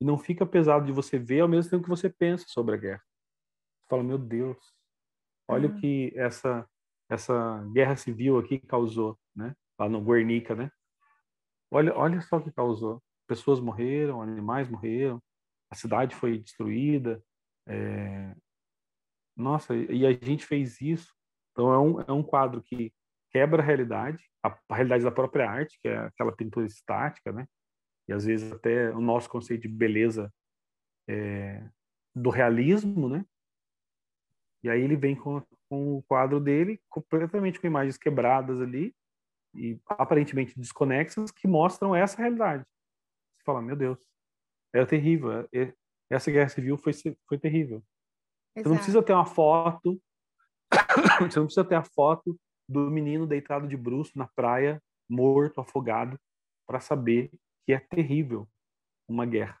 e não fica pesado de você ver ao mesmo tempo que você pensa sobre a guerra. Você fala, meu Deus, olha Uhum. o que essa essa guerra civil aqui causou, né? Lá no Guernica, né? Olha, olha só o que causou. Pessoas morreram, animais morreram, a cidade foi destruída. é, Nossa, e a gente fez isso. Então é um, é um quadro que quebra a realidade, a, a realidade da própria arte, que é aquela pintura estática, né? E às vezes até o nosso conceito de beleza é, do realismo, né? E aí ele vem com, com o quadro dele completamente com imagens quebradas ali e aparentemente desconexas que mostram essa realidade. Você fala, meu Deus, é terrível. é- essa guerra civil foi, foi terrível. Você não Exato. precisa ter uma foto, você não precisa ter a foto do menino deitado de bruço na praia, morto, afogado, para saber que é terrível uma guerra,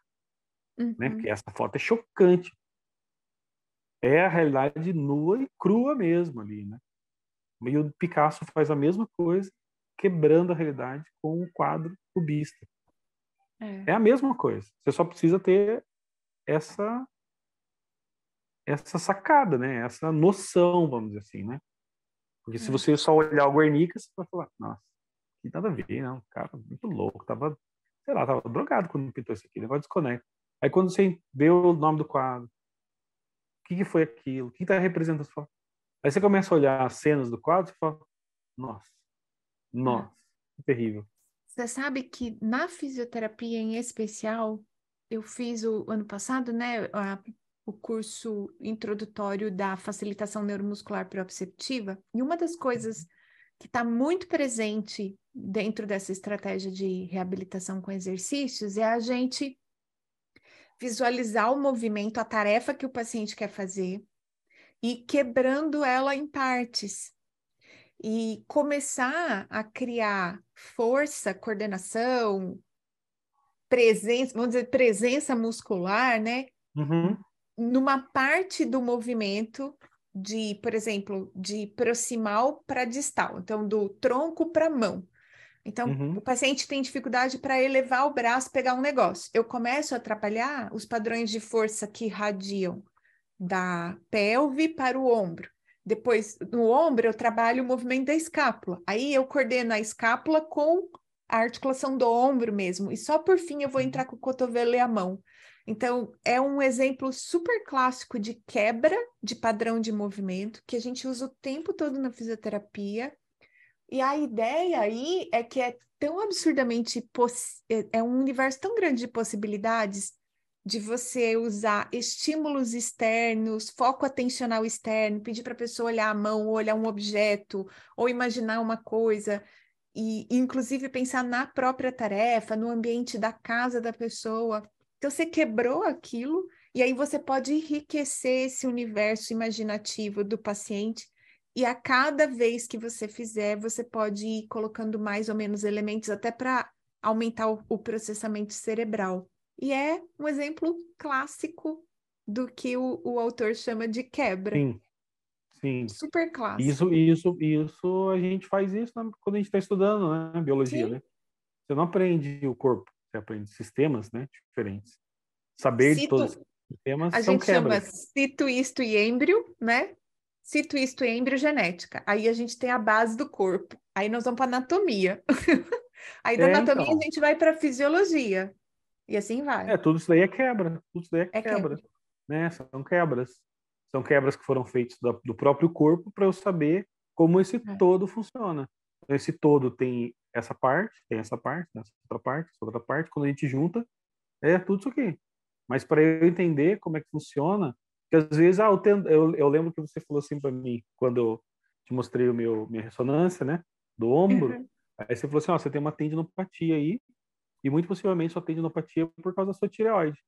né? Uhum. Porque essa foto é chocante. É a realidade nua e crua mesmo ali, né? E o Picasso faz a mesma coisa, quebrando a realidade com um quadro cubista. É. É a mesma coisa. Você só precisa ter essa essa sacada, né? Essa noção, vamos dizer assim, né? Porque se é. você só olhar o Guernica, você vai falar, nossa, que nada a ver, não, cara, muito louco, tava, sei lá, tava drogado quando pintou isso aqui, negócio desconecta. Aí quando você vê o nome do quadro, o que, que foi aquilo, o que está representando, você fala, aí você começa a olhar as cenas do quadro, você fala, nossa, nossa, que terrível. Você sabe que na fisioterapia em especial, eu fiz o ano passado, né, a, o curso introdutório da facilitação neuromuscular proprioceptiva, e uma das coisas que está muito presente dentro dessa estratégia de reabilitação com exercícios é a gente visualizar o movimento, a tarefa que o paciente quer fazer e quebrando ela em partes e começar a criar força, coordenação, presença, vamos dizer, presença muscular, né? Uhum. Numa parte do movimento de, por exemplo, de proximal para distal, então do tronco para mão. Então, uhum. o paciente tem dificuldade para elevar o braço, pegar um negócio. Eu começo a atrapalhar os padrões de força que radiam da pelve para o ombro. Depois, no ombro, eu trabalho o movimento da escápula. Aí eu coordeno a escápula com a articulação do ombro mesmo. E só por fim eu vou entrar com o cotovelo e a mão. Então, é um exemplo super clássico de quebra de padrão de movimento que a gente usa o tempo todo na fisioterapia. E a ideia aí é que é tão absurdamente é, é um universo tão grande de possibilidades de você usar estímulos externos, foco atencional externo, pedir para a pessoa olhar a mão, ou olhar um objeto, ou imaginar uma coisa, e inclusive pensar na própria tarefa, no ambiente da casa da pessoa. Então você quebrou aquilo e aí você pode enriquecer esse universo imaginativo do paciente e a cada vez que você fizer, você pode ir colocando mais ou menos elementos até para aumentar o, o processamento cerebral. E é um exemplo clássico do que o, o autor chama de quebra. Sim. Sim. Super clássico. Isso, isso, isso, a gente faz isso quando a gente está estudando, né? Biologia, Sim. né? Você não aprende o corpo, você aprende sistemas, né? Diferentes. Saber cito, de todos os sistemas a são gente chama cito isto e êmbrio, né? Cito isto e êmbrio genética. Aí a gente tem a base do corpo. Aí nós vamos para anatomia. Aí da é, anatomia então. a gente vai para fisiologia. E assim vai. É, tudo isso daí é quebra. Tudo isso daí é, é quebra. quebra. Né? São quebras. São quebras que foram feitas do, do próprio corpo para eu saber como esse é. todo funciona. Esse todo tem essa parte, tem essa parte, essa outra parte, essa outra parte. Quando a gente junta, é tudo isso aqui. Mas para eu entender como é que funciona, que às vezes, ah, eu, tendo, eu, eu lembro que você falou assim para mim, quando eu te mostrei o meu minha ressonância, né, do ombro, uhum. aí você falou assim, ó, você tem uma tendinopatia aí, e muito possivelmente sua tendinopatia por causa da sua tireoide.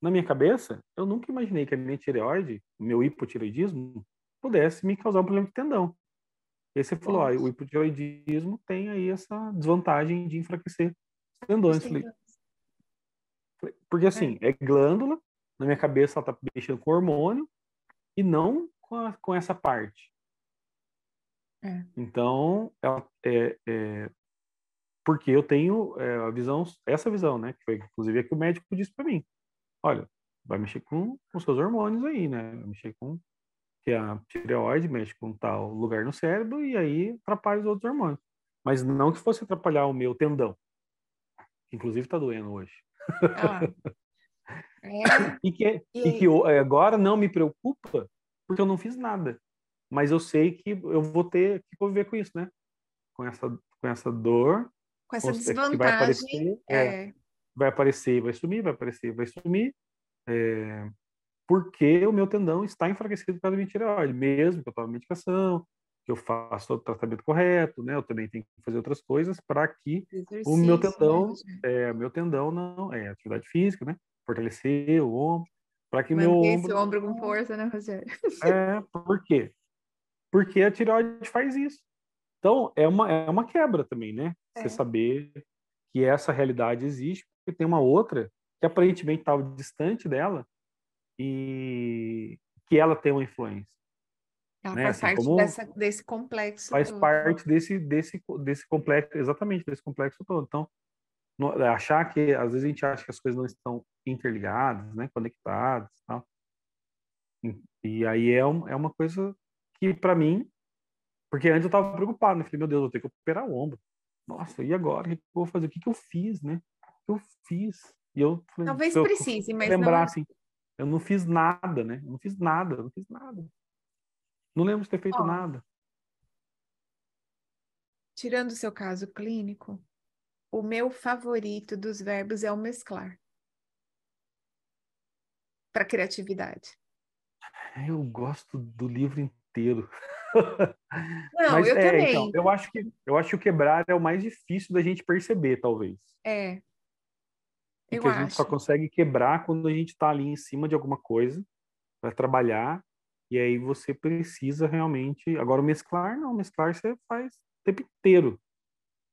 Na minha cabeça, eu nunca imaginei que a minha tireoide, o meu hipotireoidismo, pudesse me causar um problema de tendão. E aí você falou, ó, o hipotireoidismo tem aí essa desvantagem de enfraquecer os tendões. Falei, porque assim, é. é glândula, na minha cabeça ela tá mexendo com hormônio e não com, a, com essa parte. É. Então, ela, é, é, porque eu tenho é, a visão, essa visão, né? Que foi inclusive a que o médico disse para mim. Olha, vai mexer com, com seus hormônios aí, né? Vai mexer com que a tireoide mexe com tal lugar no cérebro e aí atrapalha os outros hormônios. Mas não que fosse atrapalhar o meu tendão, que inclusive está doendo hoje. Ah. É. e que, e... e que agora não me preocupa porque eu não fiz nada. Mas eu sei que eu vou ter que conviver com isso, né? Com essa, com essa dor com essa desvantagem. Vai aparecer, é, é. vai aparecer, vai sumir, vai aparecer, vai sumir. É, porque o meu tendão está enfraquecido por causa da minha tireoide, mesmo que eu tome medicação, que eu faça o tratamento correto, né? Eu também tenho que fazer outras coisas para que o meu tendão, né? é, meu tendão não é atividade física, né? Fortalecer o ombro, para que Manter meu ombro, esse ombro com força, né, Rogério? É, por quê? Porque a tireoide faz isso. Então, é uma, é uma quebra também, né? É. Você saber que essa realidade existe, porque tem uma outra que aparentemente estava distante dela e que ela tem uma influência. Ela né? faz assim, parte dessa, desse complexo. Faz todo. parte desse, desse, desse complexo, exatamente, desse complexo todo. Então, achar que, às vezes a gente acha que as coisas não estão interligadas, né, conectadas tal. E aí é, um, é uma coisa que, para mim, porque antes eu tava preocupado, né? Falei, meu Deus, eu tenho que operar o ombro. Nossa, e agora? O que eu vou fazer? O que, que eu fiz, né? O que eu fiz? E eu falei, Talvez eu, precise, mas lembrar não... assim, eu não fiz nada, né? Eu não fiz nada, eu não fiz nada. Não lembro de ter feito oh, nada. Tirando o seu caso clínico, o meu favorito dos verbos é o mesclar. Para criatividade. Eu gosto do livro inteiro. Não, Mas, eu é, também. Então, eu acho que eu acho que o quebrar é o mais difícil da gente perceber, talvez. É. Porque eu a gente só consegue quebrar quando a gente está ali em cima de alguma coisa para trabalhar e aí você precisa realmente. Agora, mesclar, não, mesclar você faz o tempo inteiro.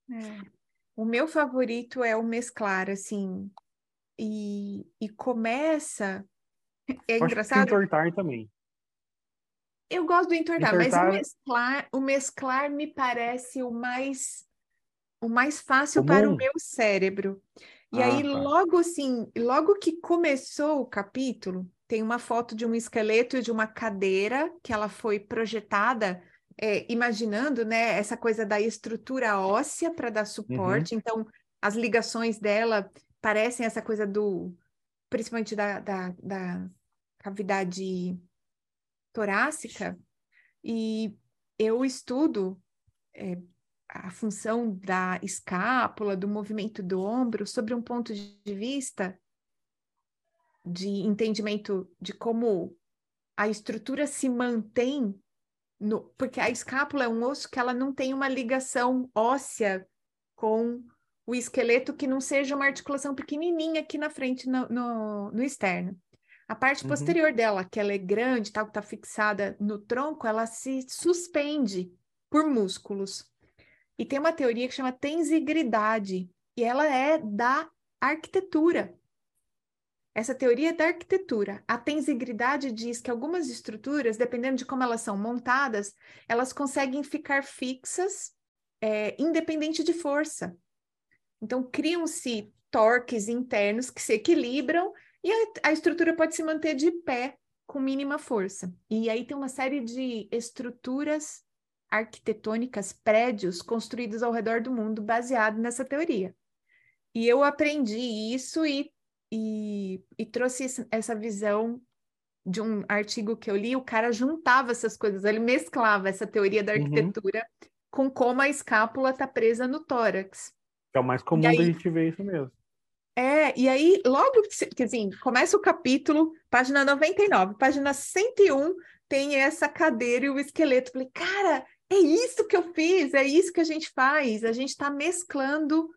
É. O meu favorito é o mesclar, assim. E, e começa. É eu engraçado. Acho que entortar também. Eu gosto do entortar, entortar, mas o mesclar, o mesclar me parece o mais o mais fácil Comum. para o meu cérebro. E ah, aí, tá. logo assim, logo que começou o capítulo, tem uma foto de um esqueleto e de uma cadeira que ela foi projetada, é, imaginando, né, essa coisa da estrutura óssea para dar suporte. Uhum. Então, as ligações dela parecem essa coisa do, principalmente da, da, da cavidade torácica. E eu estudo é, a função da escápula, do movimento do ombro, sobre um ponto de vista de entendimento de como a estrutura se mantém no, porque a escápula é um osso que ela não tem uma ligação óssea com o esqueleto que não seja uma articulação pequenininha aqui na frente no, no, no externo. A parte uhum. posterior dela, que ela é grande, tal, que está fixada no tronco, ela se suspende por músculos. E tem uma teoria que chama tensigridade, e ela é da arquitetura. Essa teoria é da arquitetura. A tensigridade diz que algumas estruturas, dependendo de como elas são montadas, elas conseguem ficar fixas, é, independente de força. Então, criam-se torques internos que se equilibram e a, a estrutura pode se manter de pé com mínima força. E aí tem uma série de estruturas arquitetônicas, prédios construídos ao redor do mundo baseado nessa teoria. E eu aprendi isso e, e, e trouxe essa visão de um artigo que eu li, o cara juntava essas coisas, ele mesclava essa teoria da uhum. arquitetura uhum. com como a escápula está presa no tórax. É o mais comum aí, da gente ver isso mesmo. É, e aí, logo que assim, começa o capítulo, página 99, página 101, tem essa cadeira e o esqueleto. Falei, cara, é isso que eu fiz, é isso que a gente faz. A gente está mesclando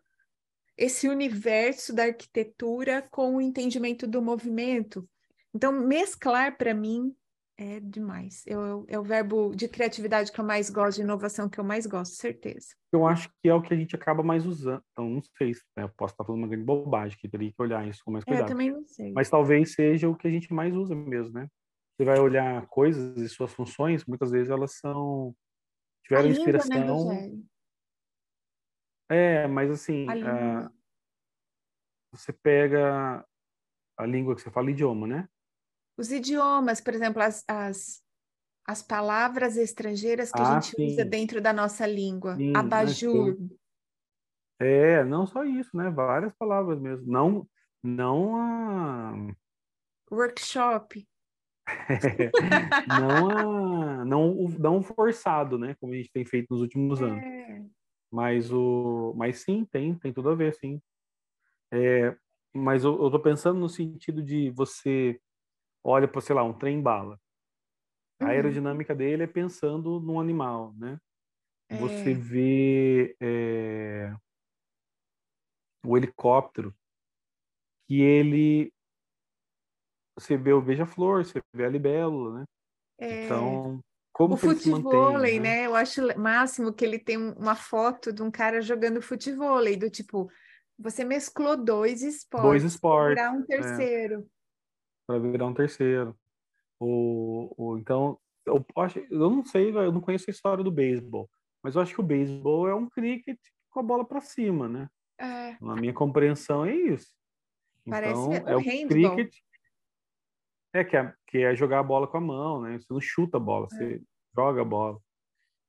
esse universo da arquitetura com o entendimento do movimento. Então, mesclar para mim é demais. Eu, é o verbo de criatividade que eu mais gosto, de inovação que eu mais gosto, certeza. Eu acho que é o que a gente acaba mais usando. Então, não sei se né, eu posso estar falando uma grande bobagem, que teria que olhar isso com mais cuidado. É, eu também não sei. Mas talvez seja o que a gente mais usa mesmo, né? Você vai olhar coisas e suas funções, muitas vezes elas são tiveram né, inspiração. Né, é, mas assim, uh, você pega a língua que você fala, idioma, né? Os idiomas, por exemplo, as, as, as palavras estrangeiras que ah, a gente sim. usa dentro da nossa língua. Sim, né, Abajur. É, não só isso, né? Várias palavras mesmo. Não, não a... Workshop. não, a, não, não forçado, né? Como a gente tem feito nos últimos anos. É. Mas, o, mas sim, tem, tem tudo a ver, sim. É, mas eu, eu tô pensando no sentido de você olha para, sei lá, um trem-bala. A uhum. aerodinâmica dele é pensando num animal, né? É. Você vê é, o helicóptero que ele você vê o beija-flor, você vê a libélula, né? É... Então, como o futebol, né? né? Eu acho máximo que ele tem uma foto de um cara jogando futebol, do tipo, você mesclou dois esportes, dois esportes para virar um é. terceiro. É, para virar um terceiro. O, o, então, eu, acho, eu não sei, eu não conheço a história do beisebol, mas eu acho que o beisebol é um cricket com a bola para cima, né? É. Na minha compreensão é isso. Parece então, é o cricket É, que é, que é jogar a bola com a mão, né? Você não chuta a bola, você é. joga a bola.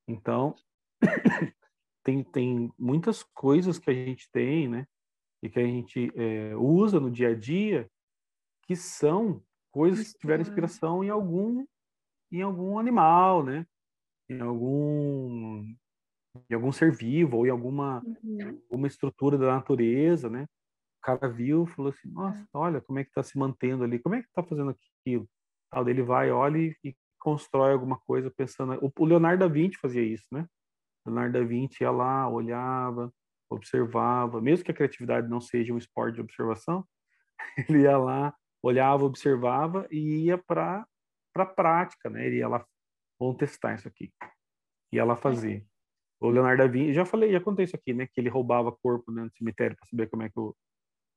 Então, tem, tem muitas coisas que a gente tem, né? E que a gente é, usa no dia a dia que são coisas que tiveram inspiração em algum em algum animal, né? Em algum em algum ser vivo ou em alguma uhum. uma estrutura da natureza, né? O cara viu, falou assim: "Nossa, olha como é que está se mantendo ali, como é que está fazendo aquilo?" Tal, ele vai, olha e, e, constrói alguma coisa pensando. O Leonardo da Vinci fazia isso, né? Leonardo da Vinci ia lá, olhava, observava, mesmo que a criatividade não seja um esporte de observação, ele ia lá, olhava, observava e ia para para prática, né? Ele ia lá, vamos testar isso aqui, ia lá fazer. O Leonardo da Vinci, já falei, já contei isso aqui, né? Que ele roubava corpo né, no cemitério para saber como é que o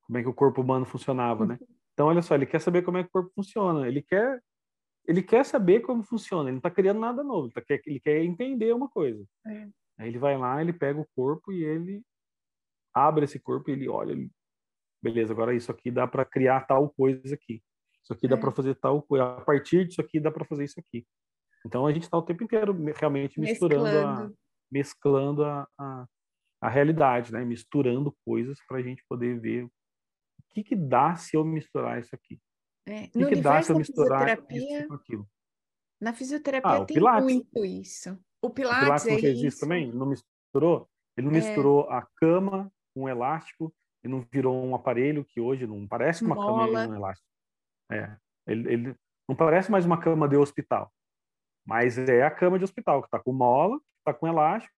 como é que o corpo humano funcionava, né? Então olha só, ele quer saber como é que o corpo funciona, ele quer ele quer saber como funciona, ele não está criando nada novo, ele, tá, ele quer entender uma coisa. É. Aí ele vai lá, ele pega o corpo e ele abre esse corpo e ele olha, ele, beleza, agora isso aqui dá para criar tal coisa aqui. Isso aqui dá é. para fazer tal coisa. A partir disso aqui dá para fazer isso aqui. Então a gente está o tempo inteiro realmente misturando, mesclando a, mesclando a, a, a realidade, né? Misturando coisas para a gente poder ver que, que dá se eu misturar isso aqui. É. Que, que dá se eu misturar isso com aquilo? Na fisioterapia ah, tem Pilates. muito isso. O Pilates, o Pilates não é fez isso. isso também? Não misturou? Ele não é. misturou a cama com um elástico, ele não virou um aparelho que hoje não parece uma Mola. cama e um elástico. É, ele, ele, não parece mais uma cama de hospital, mas é a cama de hospital que está com mola, está com elástico.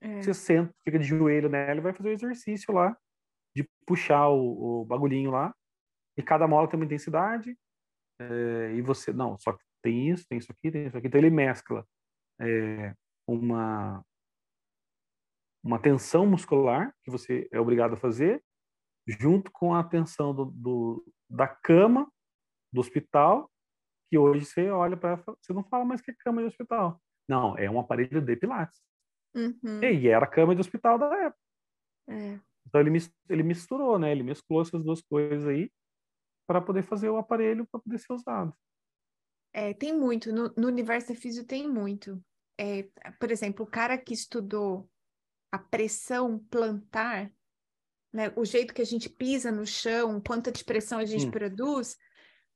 É. Você senta, fica de joelho nela e vai fazer o exercício lá de puxar o, o bagulhinho lá. E cada mola tem uma intensidade. É, e você, não, só que tem isso, tem isso aqui, tem isso aqui. Então ele mescla é, uma uma tensão muscular que você é obrigado a fazer, junto com a tensão do, do da cama do hospital, que hoje você olha para você não fala mais que é cama de hospital. Não, é um aparelho de pilates. Uhum. E era a cama de hospital da época. É. Então ele, ele misturou, né? Ele mesclou essas duas coisas aí para poder fazer o aparelho para poder ser usado. É, tem muito. No, no universo da física tem muito. É, por exemplo, o cara que estudou a pressão plantar, né, o jeito que a gente pisa no chão, quanta de pressão a gente hum. produz,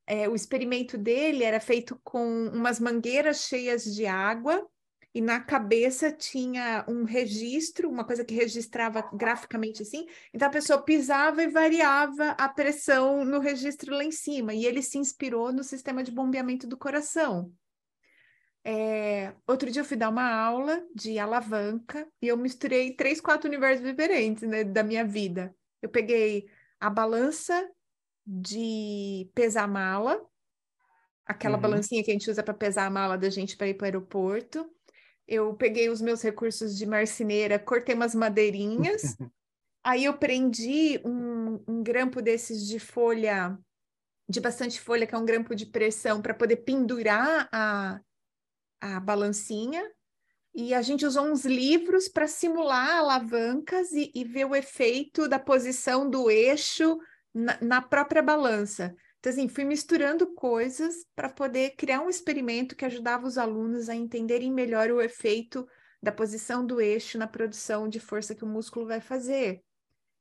é, o experimento dele era feito com umas mangueiras cheias de água e na cabeça tinha um registro, uma coisa que registrava graficamente assim. Então a pessoa pisava e variava a pressão no registro lá em cima. E ele se inspirou no sistema de bombeamento do coração. É, outro dia eu fui dar uma aula de alavanca e eu misturei três, quatro universos diferentes né, da minha vida. Eu peguei a balança de pesar mala, aquela uhum. balancinha que a gente usa para pesar a mala da gente para ir para o aeroporto. Eu peguei os meus recursos de marceneira, cortei umas madeirinhas, aí eu prendi um, um grampo desses de folha, de bastante folha, que é um grampo de pressão, para poder pendurar a, a balancinha. E a gente usou uns livros para simular alavancas e, e ver o efeito da posição do eixo na, na própria balança. Então, assim, fui misturando coisas para poder criar um experimento que ajudava os alunos a entenderem melhor o efeito da posição do eixo na produção de força que o músculo vai fazer.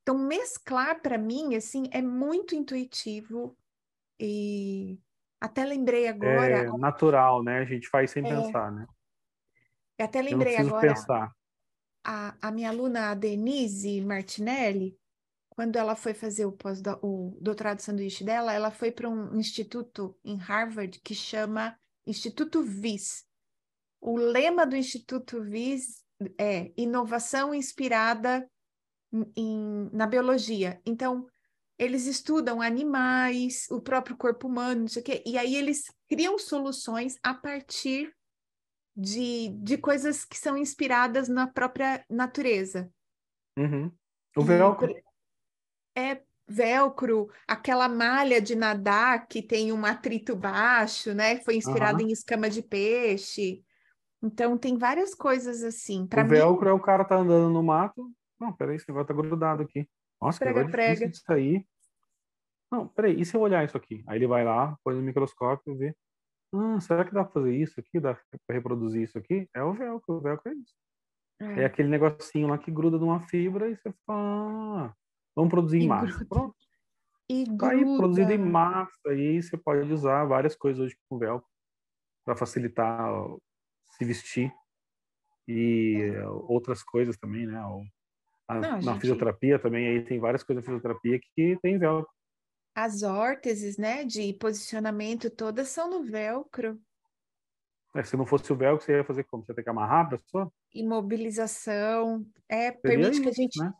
Então, mesclar para mim, assim, é muito intuitivo e até lembrei agora. É natural, né? A gente faz sem é, pensar, né? Eu até lembrei eu agora. Pensar. A, a minha aluna, a Denise Martinelli, quando ela foi fazer o, pós o doutorado sanduíche dela, ela foi para um instituto em Harvard que chama Instituto VIS. O lema do Instituto VIS é inovação inspirada em, na biologia. Então, eles estudam animais, o próprio corpo humano, não sei o quê, e aí eles criam soluções a partir de, de coisas que são inspiradas na própria natureza. Uhum. O velcro, é velcro, aquela malha de nadar que tem um atrito baixo, né? Foi inspirado uhum. em escama de peixe. Então tem várias coisas assim. Pra o velcro mim... é o cara tá andando no mato. Não, peraí, esse negócio tá grudado aqui. Nossa, prega, que prega. isso aí. Não, peraí, e se eu olhar isso aqui? Aí ele vai lá, põe no microscópio e vê. Ah, será que dá pra fazer isso aqui? Dá pra reproduzir isso aqui? É o velcro, o velcro é isso. É, é aquele negocinho lá que gruda numa fibra e você fala, ah, vamos produzir em massa. Gruda. Pronto. E gruda. Tá aí produzido em massa, aí você pode usar várias coisas hoje com velcro para facilitar se vestir e é. outras coisas também, né? A, Não, na gente... fisioterapia também, aí tem várias coisas na fisioterapia que tem velcro. As órteses, né, de posicionamento, todas são no velcro. É, se não fosse o velcro, você ia fazer como? Você ia ter que amarrar a pessoa? Imobilização. É, Seria permite isso, que a gente né?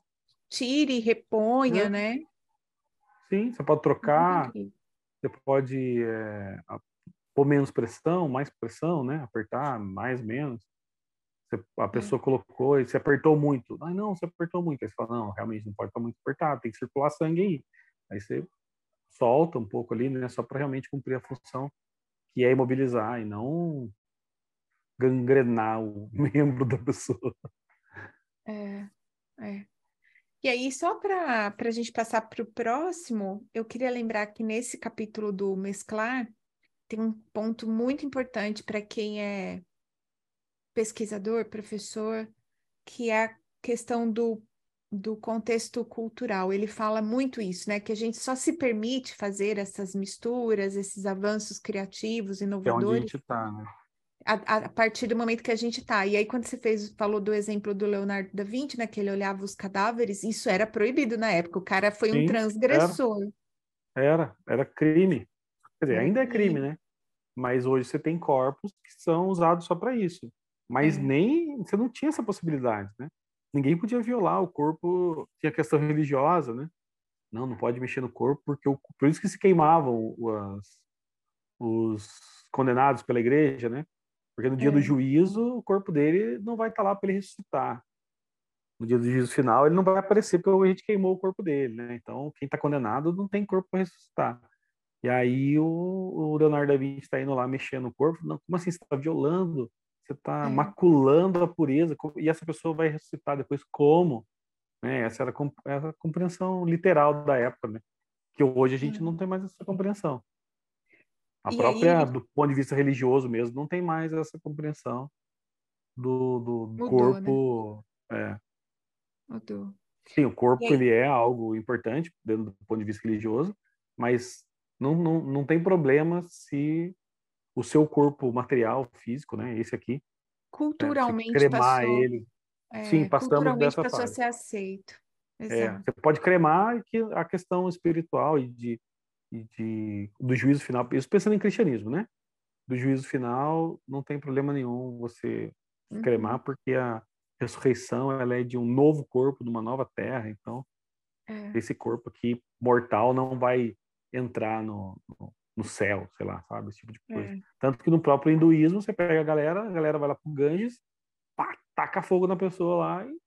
Tire, reponha, é. né? Sim, você pode trocar, você pode é, pôr menos pressão, mais pressão, né? Apertar mais, menos. Você, a pessoa é. colocou e você apertou muito. Ah, não, você apertou muito. Aí você fala, não, realmente não pode estar muito apertado, tem que circular sangue aí. Aí você solta um pouco ali, né? Só para realmente cumprir a função que é imobilizar e não gangrenar o membro da pessoa. É, é. E aí, só para a gente passar para o próximo, eu queria lembrar que nesse capítulo do mesclar, tem um ponto muito importante para quem é pesquisador, professor, que é a questão do, do contexto cultural. Ele fala muito isso, né? Que a gente só se permite fazer essas misturas, esses avanços criativos, inovadores. É onde a gente está, né? A, a, partir do momento que a gente está. E aí, quando você fez, falou do exemplo do Leonardo da Vinci, né, que ele olhava os cadáveres, isso era proibido na época. O cara foi Sim, um transgressor. Era, era, era crime. Quer dizer, ainda é crime, né? Mas hoje você tem corpos que são usados só para isso. Mas é. nem você não tinha essa possibilidade, né? Ninguém podia violar o corpo, tinha questão religiosa, né? Não, não pode mexer no corpo, porque o, por isso que se queimavam os, os condenados pela igreja, né? Porque no dia é. do juízo, o corpo dele não vai estar lá para ele ressuscitar. No dia do juízo final, ele não vai aparecer porque a gente queimou o corpo dele, né? Então, quem está condenado não tem corpo para ressuscitar. E aí o, o Leonardo da Vinci está indo lá mexendo no corpo. Não, como assim? Você está violando? Você está é. maculando a pureza? E essa pessoa vai ressuscitar depois como? Né? Essa era a compreensão literal da época, né? Que hoje a gente não tem mais essa compreensão. A e própria, aí... do ponto de vista religioso mesmo, não tem mais essa compreensão do, do Mudou, corpo. Né? É. Mudou. Sim, o corpo ele é algo importante dentro do ponto de vista religioso, mas não, não, não tem problema se o seu corpo material, físico, né, esse aqui, culturalmente né, cremar passou, ele. É, Sim, passamos dessa passou fase. a ser aceito. É, você pode cremar que a questão espiritual e de e de, do juízo final, isso pensando em cristianismo, né? Do juízo final, não tem problema nenhum você uhum. cremar, porque a ressurreição ela é de um novo corpo, de uma nova terra, então é. esse corpo aqui mortal não vai entrar no, no, no, céu, sei lá, sabe? Esse tipo de coisa. É. Tanto que no próprio hinduísmo, você pega a galera, a galera vai lá pro Ganges, pá, taca fogo na pessoa lá e.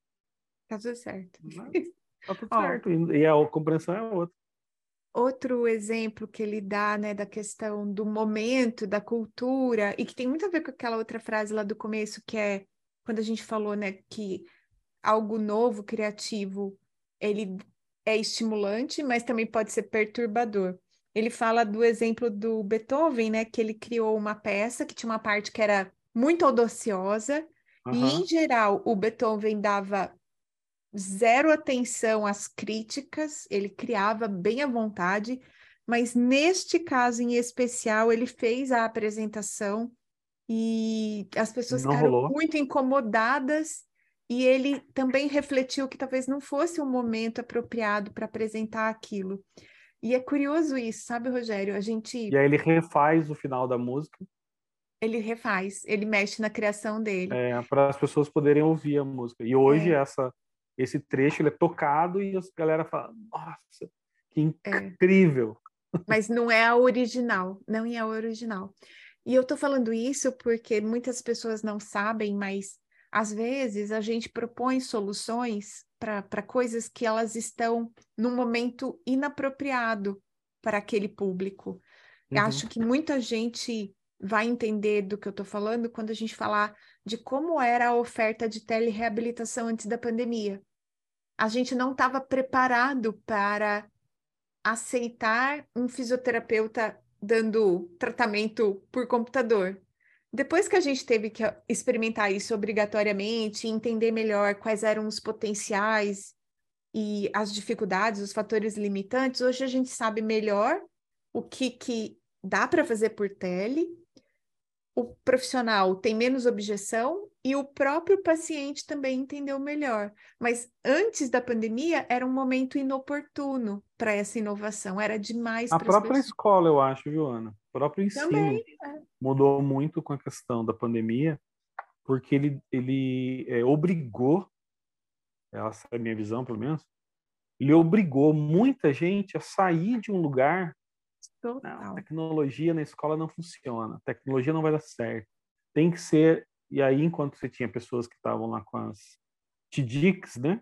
Tá tudo certo. Tá tudo certo. E a compreensão é outra outro exemplo que ele dá, né, da questão do momento, da cultura, e que tem muito a ver com aquela outra frase lá do começo, que é quando a gente falou, né, que algo novo, criativo, ele é estimulante, mas também pode ser perturbador. Ele fala do exemplo do Beethoven, né, que ele criou uma peça que tinha uma parte que era muito audaciosa, uhum. e em geral o Beethoven dava zero atenção às críticas, ele criava bem à vontade, mas neste caso em especial, ele fez a apresentação e as pessoas não ficaram rolou. muito incomodadas e ele também refletiu que talvez não fosse o um momento apropriado para apresentar aquilo. E é curioso isso, sabe, Rogério? A gente. E aí ele refaz o final da música. Ele refaz, ele mexe na criação dele. É, para as pessoas poderem ouvir a música. E hoje é. essa esse trecho ele é tocado e a galera fala, nossa, que é. incrível. É. Mas não é a original, não é a original. E eu tô falando isso porque muitas pessoas não sabem, mas às vezes a gente propõe soluções para coisas que elas estão num momento inapropriado para aquele público. Uhum. Acho que muita gente vai entender do que eu estou falando quando a gente falar de como era a oferta de telereabilitação antes da pandemia a gente não estava preparado para aceitar um fisioterapeuta dando tratamento por computador. Depois que a gente teve que experimentar isso obrigatoriamente, entender melhor quais eram os potenciais e as dificuldades, os fatores limitantes, hoje a gente sabe melhor o que, que dá para fazer por tele, o profissional tem menos objeção e o próprio paciente também entendeu melhor. Mas antes da pandemia era um momento inoportuno para essa inovação, era demais. A própria pessoas. escola, eu acho, Joana. O próprio ensino também, é. mudou muito com a questão da pandemia, porque ele, ele é, obrigou, essa é a minha visão, pelo menos, ele obrigou muita gente a sair de um lugar. Não, a tecnologia na escola não funciona, a tecnologia não vai dar certo. Tem que ser e aí, enquanto você tinha pessoas que estavam lá com as TDICs, né?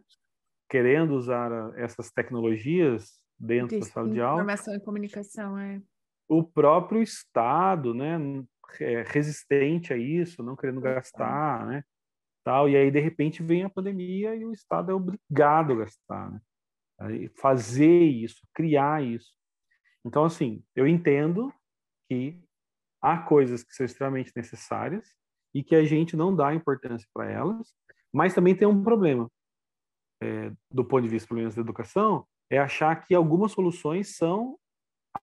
Querendo usar essas tecnologias dentro da sala de aula. Informação e comunicação, é. O próprio Estado, né? É resistente a isso, não querendo gastar, né? Tal, e aí, de repente, vem a pandemia e o Estado é obrigado a gastar, né? Fazer isso, criar isso. Então, assim, eu entendo que há coisas que são extremamente necessárias, e que a gente não dá importância para elas, mas também tem um problema, é, do ponto de vista problemas da educação, é achar que algumas soluções são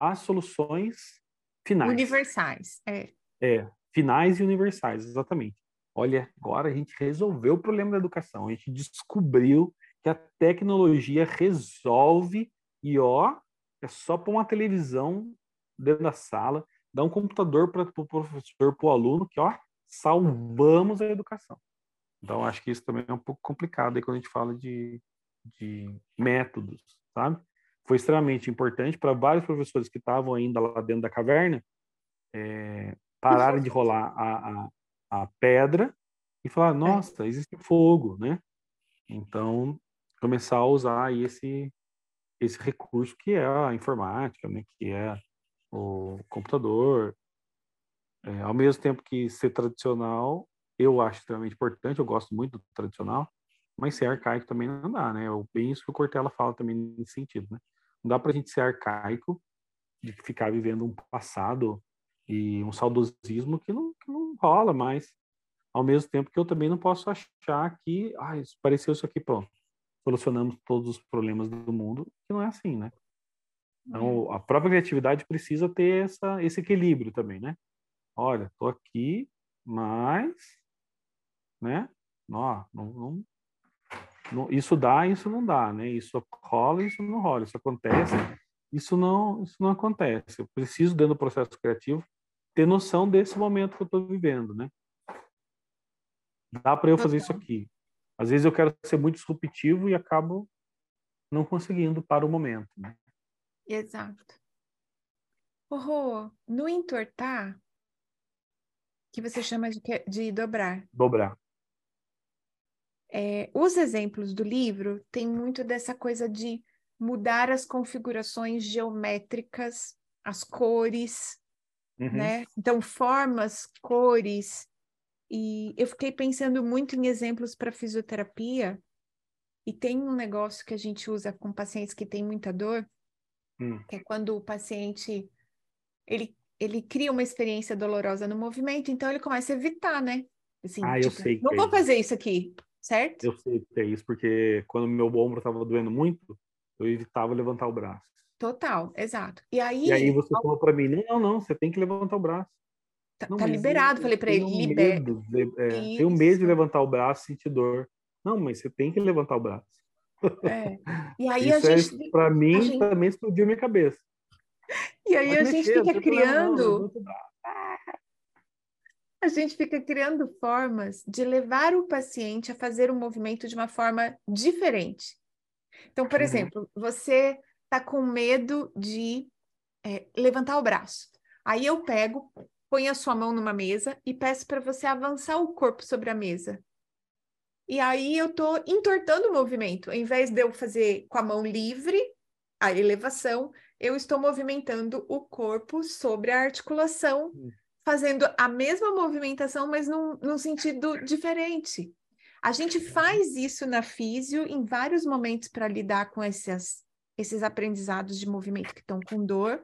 as soluções finais. Universais, é. É, finais e universais, exatamente. Olha, agora a gente resolveu o problema da educação, a gente descobriu que a tecnologia resolve e ó, é só pôr uma televisão dentro da sala, dar um computador para o pro professor, para o aluno, que ó, salvamos a educação. Então, acho que isso também é um pouco complicado aí quando a gente fala de, de métodos, sabe? Foi extremamente importante para vários professores que estavam ainda lá dentro da caverna é, pararem de rolar a, a, a pedra e falar, é. nossa, existe fogo, né? Então, começar a usar esse, esse recurso que é a informática, né? Que é o computador, é, ao mesmo tempo que ser tradicional, eu acho extremamente importante, eu gosto muito do tradicional, mas ser arcaico também não dá, né? Bem isso que o Cortella fala também nesse sentido, né? Não dá para a gente ser arcaico, de ficar vivendo um passado e um saudosismo que não, que não rola mais. Ao mesmo tempo que eu também não posso achar que, ah, isso pareceu isso aqui, pronto. Solucionamos todos os problemas do mundo, que não é assim, né? Então, uhum. a própria criatividade precisa ter essa, esse equilíbrio também, né? Olha, tô aqui, mas, né? Ó, não, não, não, isso dá, isso não dá, né? Isso rola, isso não rola, isso acontece, isso não, isso não acontece. Eu preciso dentro do processo criativo ter noção desse momento que eu estou vivendo, né? Dá para eu fazer isso aqui. Às vezes eu quero ser muito disruptivo e acabo não conseguindo para o momento. Né? Exato. Oh, no entortar, que você chama de, de dobrar. Dobrar. É, os exemplos do livro têm muito dessa coisa de mudar as configurações geométricas, as cores, uhum. né? Então, formas, cores. E eu fiquei pensando muito em exemplos para fisioterapia. E tem um negócio que a gente usa com pacientes que têm muita dor, hum. que é quando o paciente ele ele cria uma experiência dolorosa no movimento, então ele começa a evitar, né? Assim, ah, tipo, eu sei. Não é vou fazer isso aqui, certo? Eu sei que é isso, porque quando meu ombro estava doendo muito, eu evitava levantar o braço. Total, exato. E aí, e aí você falou para mim, não, não, você tem que levantar o braço. Tá, não, tá liberado, eu, falei para ele, libera. É, tenho medo de levantar o braço, sentir dor. Não, mas você tem que levantar o braço. É. E aí Isso a gente, é, para mim, gente... também explodiu minha cabeça. E aí a gente fica criando. A gente fica criando formas de levar o paciente a fazer um movimento de uma forma diferente. Então, por uhum. exemplo, você está com medo de é, levantar o braço. Aí eu pego, ponho a sua mão numa mesa e peço para você avançar o corpo sobre a mesa. E aí eu estou entortando o movimento. Ao invés de eu fazer com a mão livre, a elevação, eu estou movimentando o corpo sobre a articulação, hum. fazendo a mesma movimentação, mas num, num sentido diferente. A gente faz isso na físio em vários momentos para lidar com essas esses aprendizados de movimento que estão com dor,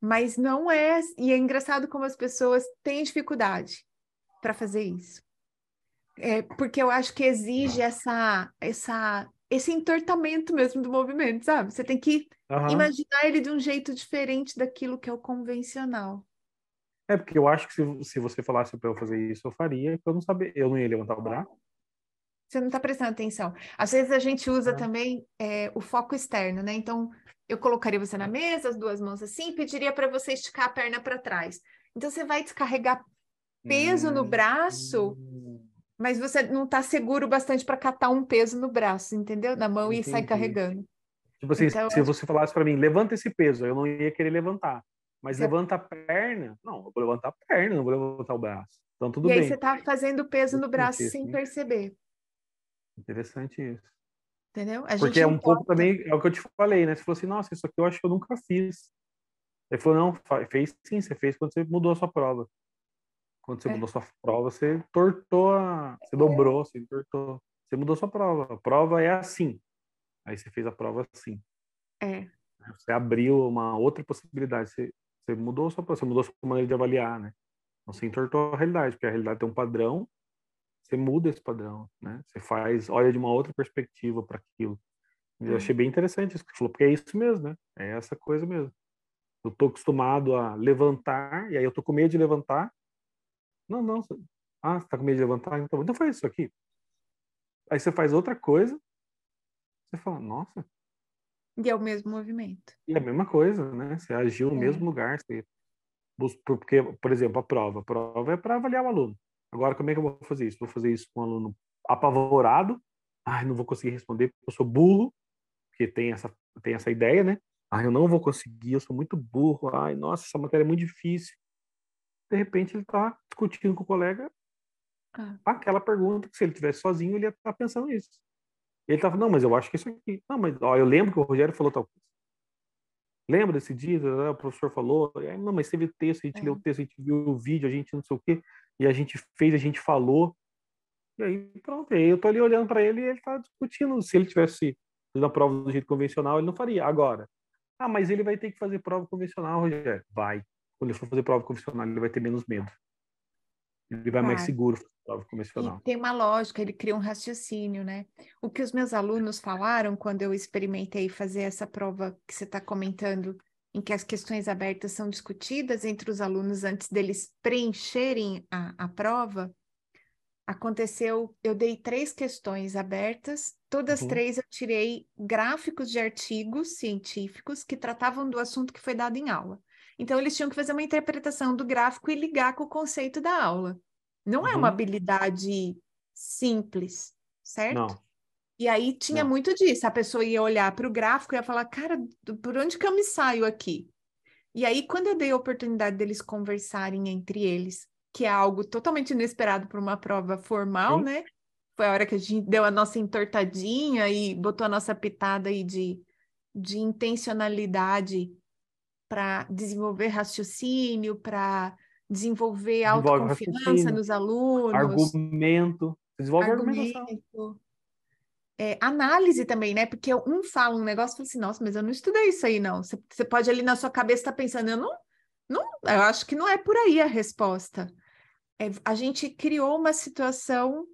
mas não é. E é engraçado como as pessoas têm dificuldade para fazer isso. É, porque eu acho que exige essa, essa, esse entortamento mesmo do movimento, sabe? Você tem que uhum. imaginar ele de um jeito diferente daquilo que é o convencional. É, porque eu acho que se, se você falasse para eu fazer isso, eu faria, eu não sabia, eu não ia levantar o braço. Você não está prestando atenção. Às vezes a gente usa é. também é, o foco externo, né? Então, eu colocaria você na mesa, as duas mãos assim, pediria para você esticar a perna para trás. Então, você vai descarregar peso hum. no braço mas você não está seguro bastante para catar um peso no braço, entendeu? Na mão Entendi. e sair carregando. Tipo assim, então, se você falasse para mim, levanta esse peso, eu não ia querer levantar. Mas você... levanta a perna, não, eu vou levantar a perna, não vou levantar o braço. Então tudo e bem. E aí você está fazendo peso no braço sem né? perceber. Interessante isso. Entendeu? A Porque é um pouco também, é o que eu te falei, né? Você falou assim, nossa, isso aqui eu acho que eu nunca fiz. Ele falou, não, fez sim, você fez quando você mudou a sua prova. Quando você é. mudou sua prova, você tortou, a... você dobrou, você tortou. Você mudou sua prova. A prova é assim. Aí você fez a prova assim. É. Você abriu uma outra possibilidade. Você, você mudou sua você mudou sua maneira de avaliar, né? Então você entortou a realidade, porque a realidade tem um padrão. Você muda esse padrão, né? Você faz, olha de uma outra perspectiva para aquilo. Eu achei bem interessante isso que você falou, porque é isso mesmo, né? É essa coisa mesmo. Eu tô acostumado a levantar, e aí eu tô com medo de levantar, não, não. Ah, você tá com medo de levantar? Então, então faz isso aqui. Aí você faz outra coisa, você fala, nossa. E é o mesmo movimento. E é a mesma coisa, né? Você agiu no é. mesmo lugar. Você... Porque, por exemplo, a prova. A prova é para avaliar o aluno. Agora, como é que eu vou fazer isso? Vou fazer isso com um aluno apavorado. Ai, não vou conseguir responder porque eu sou burro. Porque tem essa, tem essa ideia, né? Ai, eu não vou conseguir, eu sou muito burro. Ai, nossa, essa matéria é muito difícil de repente ele está discutindo com o colega ah. aquela pergunta que se ele tivesse sozinho ele ia estar tá pensando nisso. Ele estava, não, mas eu acho que isso aqui. Não, mas ó, eu lembro que o Rogério falou tal coisa. Lembra desse dia? O professor falou. Aí, não, mas teve texto, a gente é. leu o texto, a gente viu o vídeo, a gente não sei o quê, e a gente fez, a gente falou. E aí, pronto. aí eu tô ali olhando para ele e ele está discutindo. Se ele tivesse na prova do jeito convencional, ele não faria. Agora, ah, mas ele vai ter que fazer prova convencional, Rogério. Vai quando ele for fazer prova convencional, ele vai ter menos medo. Ele vai mais seguro fazer prova convencional. E tem uma lógica, ele cria um raciocínio, né? O que os meus alunos falaram quando eu experimentei fazer essa prova que você está comentando, em que as questões abertas são discutidas entre os alunos antes deles preencherem a, a prova, aconteceu, eu dei três questões abertas, todas uhum. três eu tirei gráficos de artigos científicos que tratavam do assunto que foi dado em aula. Então, eles tinham que fazer uma interpretação do gráfico e ligar com o conceito da aula. Não uhum. é uma uhum. habilidade simples, certo? Não. E aí tinha Não. muito disso. A pessoa ia olhar para o gráfico e ia falar, cara, por onde que eu me saio aqui? E aí, quando eu dei a oportunidade deles conversarem entre eles, que é algo totalmente inesperado para uma prova formal, Sim. né? Foi a hora que a gente deu a nossa entortadinha e botou a nossa pitada aí de, de intencionalidade para desenvolver raciocínio, para desenvolver autoconfiança nos alunos. Argumento. Desenvolve argumento. É, análise também, né? Porque um fala um negócio e fala assim, nossa, mas eu não estudei isso aí, não. Você, você pode ali na sua cabeça estar tá pensando, eu não, não, eu acho que não é por aí a resposta. É, a gente criou uma situação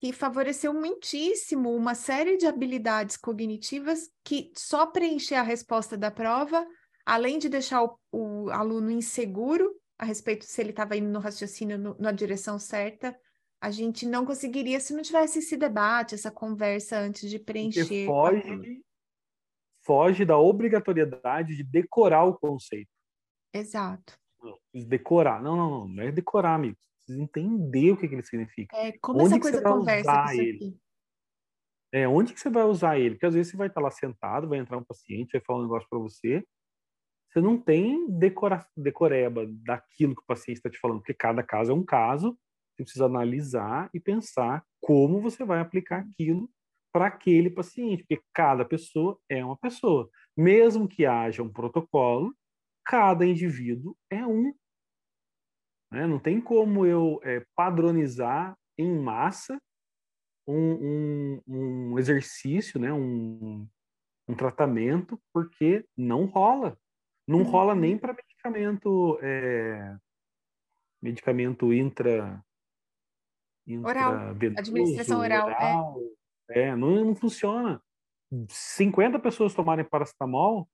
que favoreceu muitíssimo uma série de habilidades cognitivas que só preencher a resposta da prova além de deixar o, o aluno inseguro a respeito se ele estava indo no raciocínio no, na direção certa, a gente não conseguiria se não tivesse esse debate, essa conversa antes de preencher. Porque foge, foge da obrigatoriedade de decorar o conceito. Exato. Decorar. Não, não, não. Não é decorar, amigo. Precisa entender o que, que ele significa. É, como onde essa coisa conversa com isso ele? aqui? É, onde que você vai usar ele? Porque às vezes você vai estar lá sentado, vai entrar um paciente, vai falar um negócio para você, você não tem decora, decoreba daquilo que o paciente está te falando, porque cada caso é um caso, você precisa analisar e pensar como você vai aplicar aquilo para aquele paciente, porque cada pessoa é uma pessoa. Mesmo que haja um protocolo, cada indivíduo é um. Né? Não tem como eu é, padronizar em massa um, um, um exercício, né? um, um tratamento, porque não rola. Não uhum. rola nem para medicamento, é, medicamento intra, intra oral, administração oral, é. oral é. é não, não funciona. 50 pessoas tomarem paracetamol,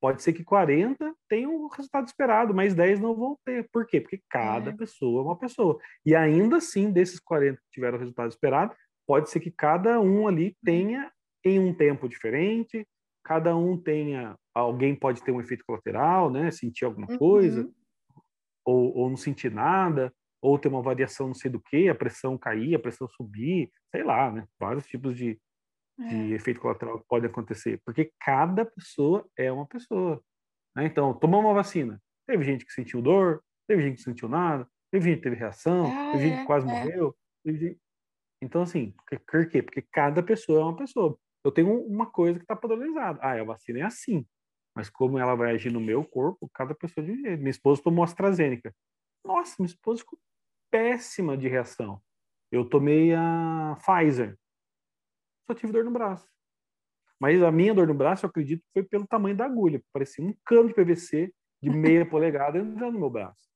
pode ser que 40 tenham o resultado esperado, mas 10 não vão ter. Por quê? Porque cada é. pessoa é uma pessoa. E ainda assim, desses 40 que tiveram o resultado esperado, pode ser que cada um ali tenha em um tempo diferente, cada um tenha, alguém pode ter um efeito colateral, né, sentir alguma coisa, uhum. ou, ou não sentir nada, ou ter uma variação não sei do que, a pressão cair, a pressão subir, sei lá, né, vários tipos de, é. de efeito colateral que podem acontecer, porque cada pessoa é uma pessoa. Né? Então, tomou uma vacina, teve gente que sentiu dor, teve gente que sentiu nada, teve gente que teve reação, ah, teve gente que quase é. morreu. Gente... Então, assim, por quê? Porque cada pessoa é uma pessoa. Eu tenho uma coisa que está padronizada. Ah, a vacina é assim. Mas como ela vai agir no meu corpo, cada pessoa de um jeito. Minha esposa tomou AstraZeneca. Nossa, minha esposa ficou péssima de reação. Eu tomei a Pfizer só tive dor no braço. Mas a minha dor no braço, eu acredito que foi pelo tamanho da agulha. Parecia um cano de PVC de meia polegada entrando no meu braço.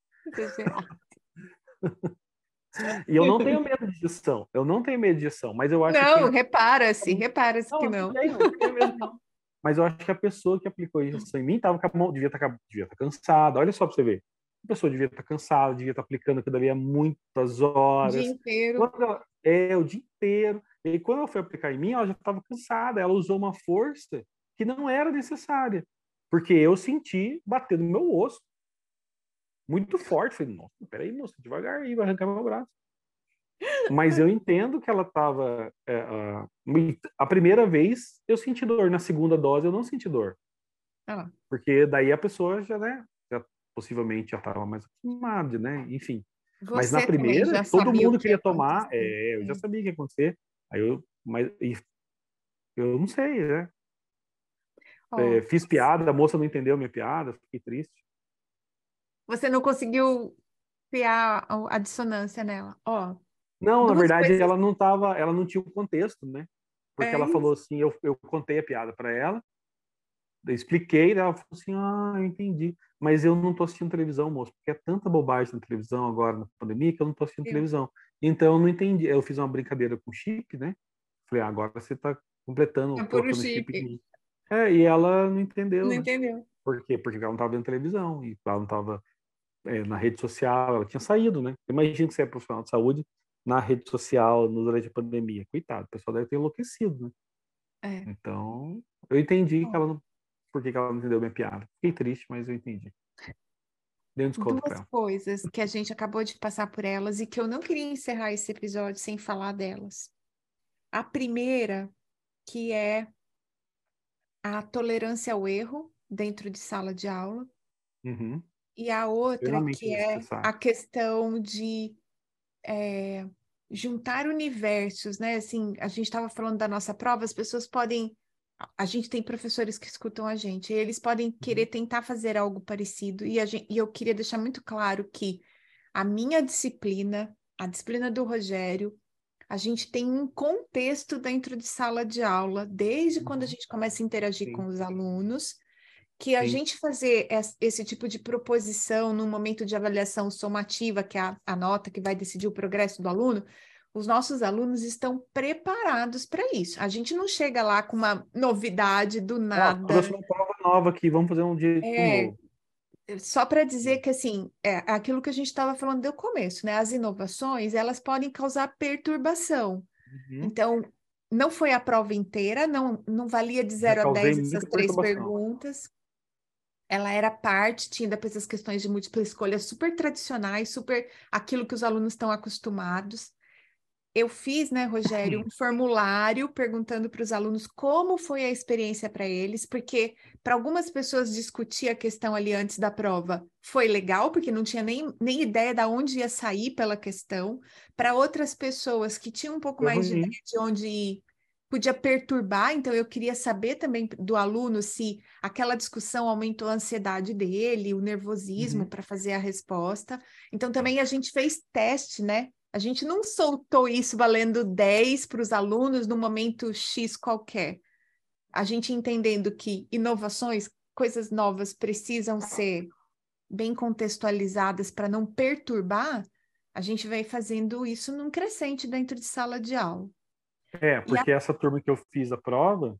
e eu não tenho medo de injeção. Eu não tenho medo de injeção, mas eu acho não, que... repara-se, repara-se que não. Não, Mas eu acho que a pessoa que aplicou a injeção em mim tava com a mão, devia estar tá, devia tá cansada. Olha só para você ver. A pessoa devia estar tá cansada, devia estar aplicando aquilo ali há muitas horas. O dia inteiro. Ela, é, o dia inteiro. E quando ela foi aplicar em mim, ela já estava cansada. Ela usou uma força que não era necessária. Porque eu senti bater no meu osso. Muito forte. Falei, nossa, peraí, moça, devagar aí, vai arrancar meu braço. Mas eu entendo que ela estava. É, a primeira vez eu senti dor, na segunda dose eu não senti dor. Ah. Porque daí a pessoa já, né, já possivelmente já estava mais acostumada, né? Enfim. Você Mas na primeira, todo mundo que queria tomar, é, eu já sabia o que ia acontecer. Aí eu, mas eu não sei, né? Oh, é, fiz piada, a moça não entendeu minha piada, fiquei triste. Você não conseguiu criar a dissonância nela, ó. Oh, não, na verdade coisas... ela não tava, ela não tinha o contexto, né? Porque é ela isso. falou assim, eu, eu contei a piada para ela, eu expliquei, ela falou assim, ah, eu entendi. Mas eu não tô assistindo televisão, moço, porque é tanta bobagem na televisão agora na pandemia que eu não tô assistindo Sim. televisão. Então eu não entendi. Eu fiz uma brincadeira com chip, né? Falei, ah, agora você está completando é o chip. chip é, e ela não entendeu. Não né? entendeu. Por quê? Porque ela não estava vendo televisão e ela não estava é, na rede social, ela tinha saído, né? Imagina que você é profissional de saúde na rede social durante a pandemia. Coitado, o pessoal deve ter enlouquecido, né? É. Então, eu entendi que ela não, por que ela não entendeu minha piada. Fiquei triste, mas eu entendi. Dei um desconto Duas coisas que a gente acabou de passar por elas e que eu não queria encerrar esse episódio sem falar delas. A primeira, que é a tolerância ao erro dentro de sala de aula. Uhum. E a outra, que é a questão de é, juntar universos, né? Assim, a gente estava falando da nossa prova, as pessoas podem a gente tem professores que escutam a gente, eles podem uhum. querer tentar fazer algo parecido, e, gente, e eu queria deixar muito claro que a minha disciplina, a disciplina do Rogério, a gente tem um contexto dentro de sala de aula, desde quando a uhum. gente começa a interagir com os alunos, que a Sim. gente fazer esse tipo de proposição no momento de avaliação somativa, que é a, a nota que vai decidir o progresso do aluno, os nossos alunos estão preparados para isso. A gente não chega lá com uma novidade do nada. Ah, uma prova nova aqui, vamos fazer um dia é, novo. Só para dizer que, assim, é aquilo que a gente estava falando do começo, né? As inovações, elas podem causar perturbação. Uhum. Então, não foi a prova inteira, não, não valia de 0 a 10 essas três perguntas. Ela era parte, tinha depois as questões de múltipla escolha super tradicionais, super aquilo que os alunos estão acostumados. Eu fiz, né, Rogério, um formulário perguntando para os alunos como foi a experiência para eles, porque para algumas pessoas discutir a questão ali antes da prova foi legal, porque não tinha nem, nem ideia de onde ia sair pela questão. Para outras pessoas que tinham um pouco mais de ideia de onde ir, podia perturbar, então eu queria saber também do aluno se aquela discussão aumentou a ansiedade dele, o nervosismo uhum. para fazer a resposta. Então também a gente fez teste, né? A gente não soltou isso valendo 10 para os alunos no momento X qualquer. a gente entendendo que inovações, coisas novas precisam ser bem contextualizadas para não perturbar, a gente vai fazendo isso num crescente dentro de sala de aula. É, porque a... essa turma que eu fiz a prova,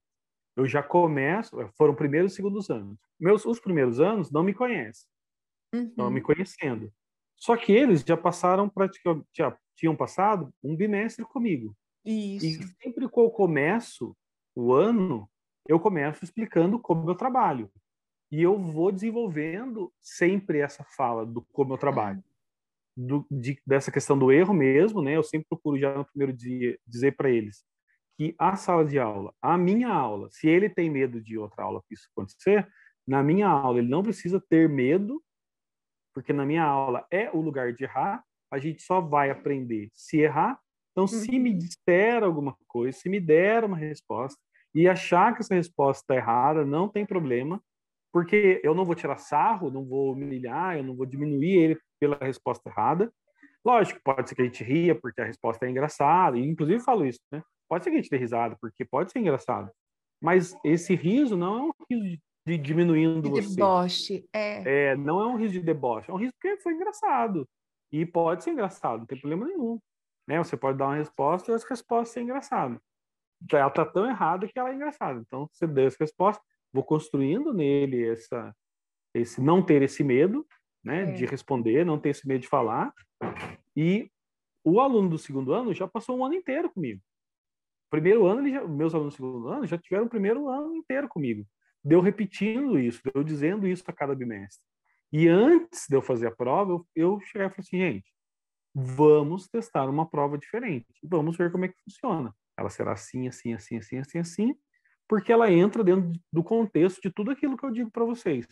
eu já começo, foram primeiros e segundos anos. Meus os primeiros anos não me conhecem. Uhum. Estão me conhecendo. Só que eles já passaram praticamente, já tinham passado um bimestre comigo. Isso. E sempre que eu começo o ano, eu começo explicando como eu trabalho. E eu vou desenvolvendo sempre essa fala do como eu trabalho. Do, de, dessa questão do erro mesmo, né? Eu sempre procuro já no primeiro dia dizer para eles que a sala de aula, a minha aula, se ele tem medo de outra aula que isso acontecer, na minha aula ele não precisa ter medo, porque na minha aula é o lugar de errar, a gente só vai aprender se errar. Então, se me uhum. disser alguma coisa, se me der uma resposta e achar que essa resposta está errada, não tem problema, porque eu não vou tirar sarro, não vou humilhar, eu não vou diminuir ele pela resposta errada. Lógico, pode ser que a gente ria porque a resposta é engraçada, e inclusive falo isso, né? Pode ser que a gente dê risada, porque pode ser engraçado. Mas esse riso não é um riso de diminuindo de você. deboche, é. é. Não é um riso de deboche, é um riso porque foi engraçado. E pode ser engraçado, não tem problema nenhum. Né? Você pode dar uma resposta e essa resposta ser engraçada. Ela está tão errada que ela é engraçada. Então, você deu essa resposta, vou construindo nele essa, esse não ter esse medo né, é. de responder, não ter esse medo de falar. E o aluno do segundo ano já passou um ano inteiro comigo primeiro ano, já, meus alunos do segundo ano já tiveram o primeiro ano inteiro comigo. Deu repetindo isso, deu dizendo isso a cada bimestre. E antes de eu fazer a prova, eu, eu cheguei e falei assim, gente, vamos testar uma prova diferente. Vamos ver como é que funciona. Ela será assim, assim, assim, assim, assim, assim, porque ela entra dentro do contexto de tudo aquilo que eu digo para vocês.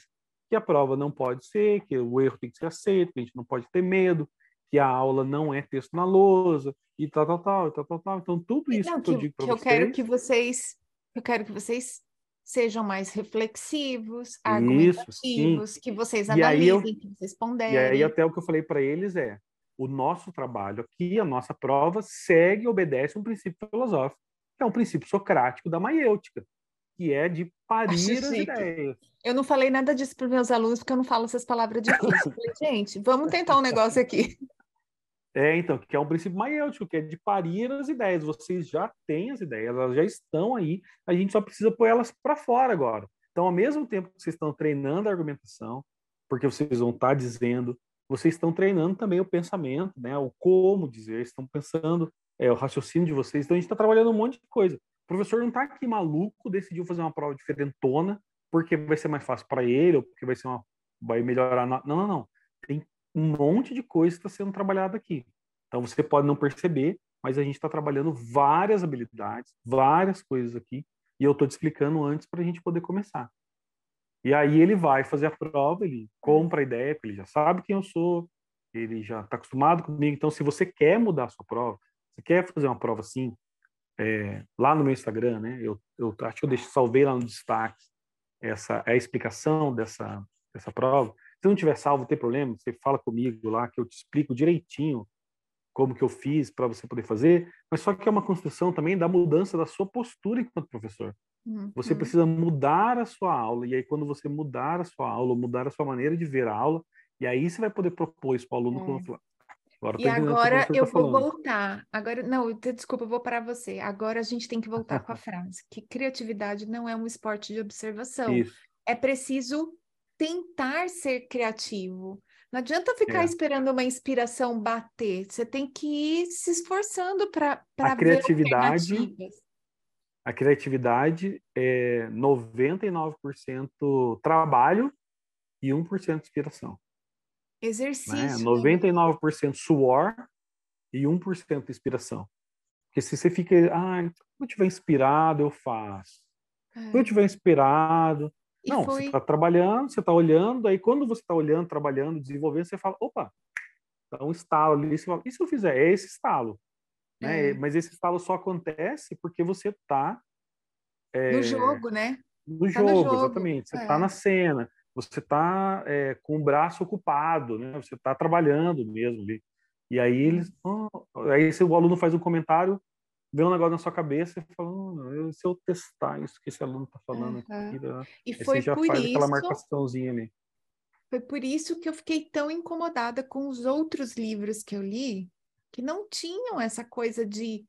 Que a prova não pode ser, que o erro tem que ser aceito, que a gente não pode ter medo, que a aula não é texto na lousa, e tal, tal, tal, tal, tal, tal. Então, tudo isso não, que, que, eu digo para vocês... Eu quero que vocês... Eu quero que vocês sejam mais reflexivos, argumentativos, isso, que vocês analisem, eu, que vocês ponderem. E aí até o que eu falei para eles é, o nosso trabalho aqui, a nossa prova, segue e obedece um princípio filosófico, que é um princípio socrático da maiêutica, que é de parir as ideias. Eu não falei nada disso para meus alunos, porque eu não falo essas palavras difíceis. Eu falei, gente, vamos tentar um negócio aqui. É, então, que é um princípio maiêutico, que é de parir as ideias. Vocês já têm as ideias, elas já estão aí, a gente só precisa pôr elas para fora agora. Então, ao mesmo tempo que vocês estão treinando a argumentação, porque vocês vão estar tá dizendo, vocês estão treinando também o pensamento, né? O como dizer, estão pensando, é, o raciocínio de vocês. Então, a gente está trabalhando um monte de coisa. O professor não está aqui maluco, decidiu fazer uma prova diferentona, porque vai ser mais fácil para ele, ou porque vai ser uma vai melhorar. Na... Não, não, não. Tem um monte de coisa está sendo trabalhada aqui. Então você pode não perceber, mas a gente está trabalhando várias habilidades, várias coisas aqui, e eu estou te explicando antes para a gente poder começar. E aí ele vai fazer a prova, ele compra a ideia, ele já sabe quem eu sou, ele já está acostumado comigo. Então, se você quer mudar a sua prova, você quer fazer uma prova assim, é, lá no meu Instagram, né? Eu, eu acho que eu deixo, salvei lá no destaque essa a explicação dessa dessa prova. Se não tiver salvo, não tem problema, você fala comigo lá que eu te explico direitinho como que eu fiz para você poder fazer, mas só que é uma construção também da mudança da sua postura enquanto professor. Uhum. Você precisa mudar a sua aula, e aí quando você mudar a sua aula, mudar a sua maneira de ver a aula, e aí você vai poder propor isso para o aluno. É. Agora, e agora eu tá vou voltar. Agora, não, desculpa, eu vou parar você. Agora a gente tem que voltar com a frase que criatividade não é um esporte de observação. Isso. É preciso tentar ser criativo. Não adianta ficar é. esperando uma inspiração bater. Você tem que ir se esforçando para a criatividade. A criatividade é 99% trabalho e 1% inspiração. Exercício. Né? 99% suor e 1% inspiração. Porque se você fica, ah, se eu estiver inspirado, eu faço. É. Se eu estiver inspirado, e não, foi... você está trabalhando, você está olhando, aí quando você está olhando, trabalhando, desenvolvendo, você fala, opa, dá um estalo ali, você fala, e se eu fizer? É esse estalo. Né? É. Mas esse estalo só acontece porque você está... É, no jogo, né? No, tá jogo, no jogo, exatamente. Você está é. na cena, você está é, com o braço ocupado, né? Você está trabalhando mesmo ali. E aí eles, aí se o aluno faz um comentário, vê um negócio na sua cabeça e fala, oh, se eu testar isso que esse aluno está falando uhum. aqui, né? e foi já por faz isso, aquela marcaçãozinha ali. Foi por isso que eu fiquei tão incomodada com os outros livros que eu li, que não tinham essa coisa de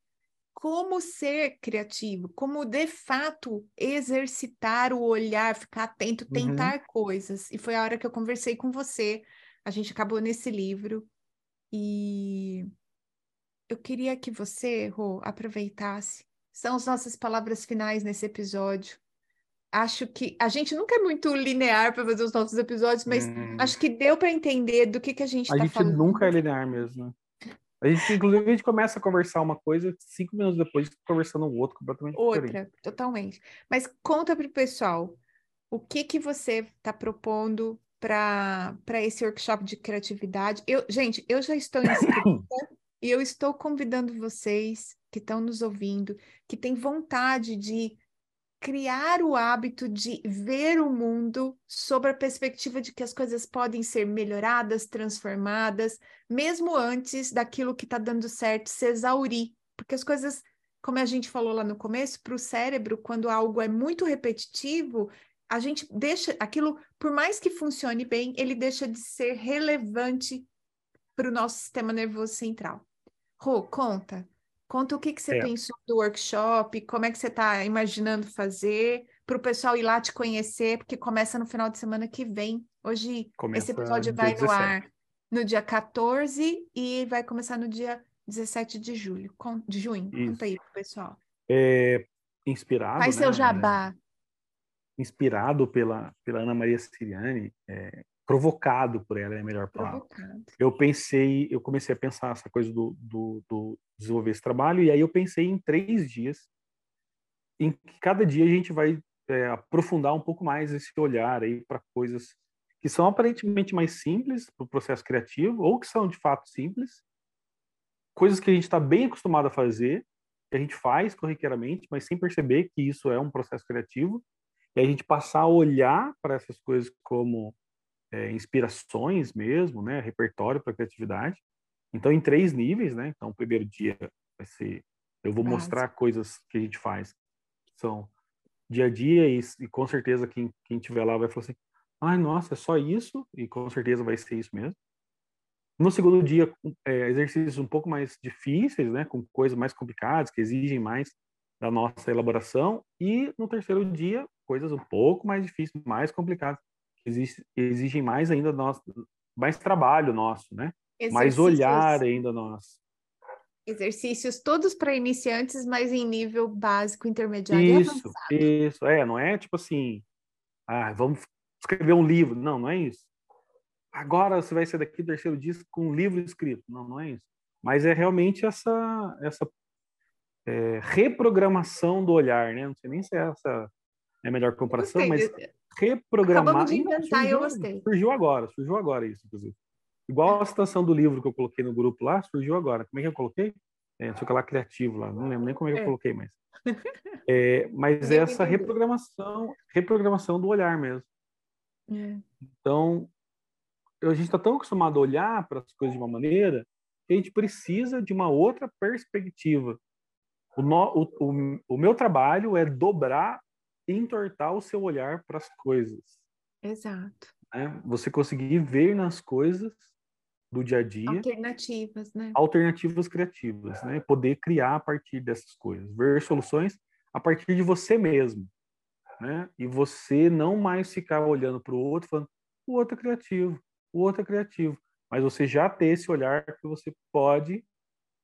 como ser criativo, como de fato exercitar o olhar, ficar atento, uhum. tentar uhum. coisas. E foi a hora que eu conversei com você. A gente acabou nesse livro e eu queria que você, Rô, aproveitasse. São as nossas palavras finais nesse episódio. Acho que a gente nunca é muito linear para fazer os nossos episódios, mas hum. acho que deu para entender do que, que a gente está falando. A gente nunca é linear mesmo. A gente, inclusive, a gente começa a conversar uma coisa, cinco minutos depois, conversando o outro completamente Outra, diferente. totalmente. Mas conta para o pessoal, o que que você está propondo para esse workshop de criatividade? Eu, gente, eu já estou inscrita E eu estou convidando vocês que estão nos ouvindo, que têm vontade de criar o hábito de ver o mundo sob a perspectiva de que as coisas podem ser melhoradas, transformadas, mesmo antes daquilo que está dando certo se exaurir. Porque as coisas, como a gente falou lá no começo, para o cérebro, quando algo é muito repetitivo, a gente deixa aquilo, por mais que funcione bem, ele deixa de ser relevante para o nosso sistema nervoso central. Rô, conta. Conta o que, que você é. pensou do workshop, como é que você está imaginando fazer, para o pessoal ir lá te conhecer, porque começa no final de semana que vem. Hoje, começa esse episódio vai 17. no ar no dia 14 e vai começar no dia 17 de julho, de junho. Isso. Conta aí pro pessoal. É, inspirado. Faz né, seu jabá. Inspirado pela, pela Ana Maria Siriani, é, provocado por ela é a melhor palavra. Provocado. Eu pensei, eu comecei a pensar essa coisa do, do, do, desenvolver esse trabalho e aí eu pensei em três dias, em que cada dia a gente vai é, aprofundar um pouco mais esse olhar aí para coisas que são aparentemente mais simples para o processo criativo ou que são de fato simples, coisas que a gente está bem acostumado a fazer, que a gente faz corriqueiramente, mas sem perceber que isso é um processo criativo, e a gente passar a olhar para essas coisas como é, inspirações mesmo, né, repertório para criatividade. Então, em três níveis, né? Então, o primeiro dia vai ser, eu vou mostrar coisas que a gente faz, que são dia a dia e, e com certeza quem quem tiver lá vai falar assim, ai, nossa, é só isso e com certeza vai ser isso mesmo. No segundo dia, é, exercícios um pouco mais difíceis, né, com coisas mais complicadas que exigem mais da nossa elaboração e no terceiro dia coisas um pouco mais difíceis, mais complicadas exigem mais ainda nosso, mais trabalho nosso, né? Mais olhar ainda nosso. Exercícios todos para iniciantes, mas em nível básico, intermediário isso, e avançado. Isso, é, não é tipo assim, ah, vamos escrever um livro. Não, não é isso. Agora você vai ser daqui do terceiro disco com um livro escrito. Não, não é isso. Mas é realmente essa, essa é, reprogramação do olhar, né? Não sei nem se é essa é a melhor comparação, mas reprogramar. Acabamos de inventar e eu gostei. Surgiu agora, surgiu agora isso, inclusive. Igual a citação do livro que eu coloquei no grupo lá, surgiu agora. Como é que eu coloquei? É, sei lá, criativo lá, não lembro nem como é que eu é. coloquei, mas. É, mas essa reprogramação, reprogramação do olhar mesmo. É. Então, a gente está tão acostumado a olhar para as coisas de uma maneira que a gente precisa de uma outra perspectiva. O, no, o, o, o meu trabalho é dobrar entortar o seu olhar para as coisas. Exato. Né? Você conseguir ver nas coisas do dia a dia alternativas, né? Alternativas criativas, né? Poder criar a partir dessas coisas, ver soluções a partir de você mesmo, né? E você não mais ficar olhando para o outro falando o outro é criativo, o outro é criativo, mas você já ter esse olhar que você pode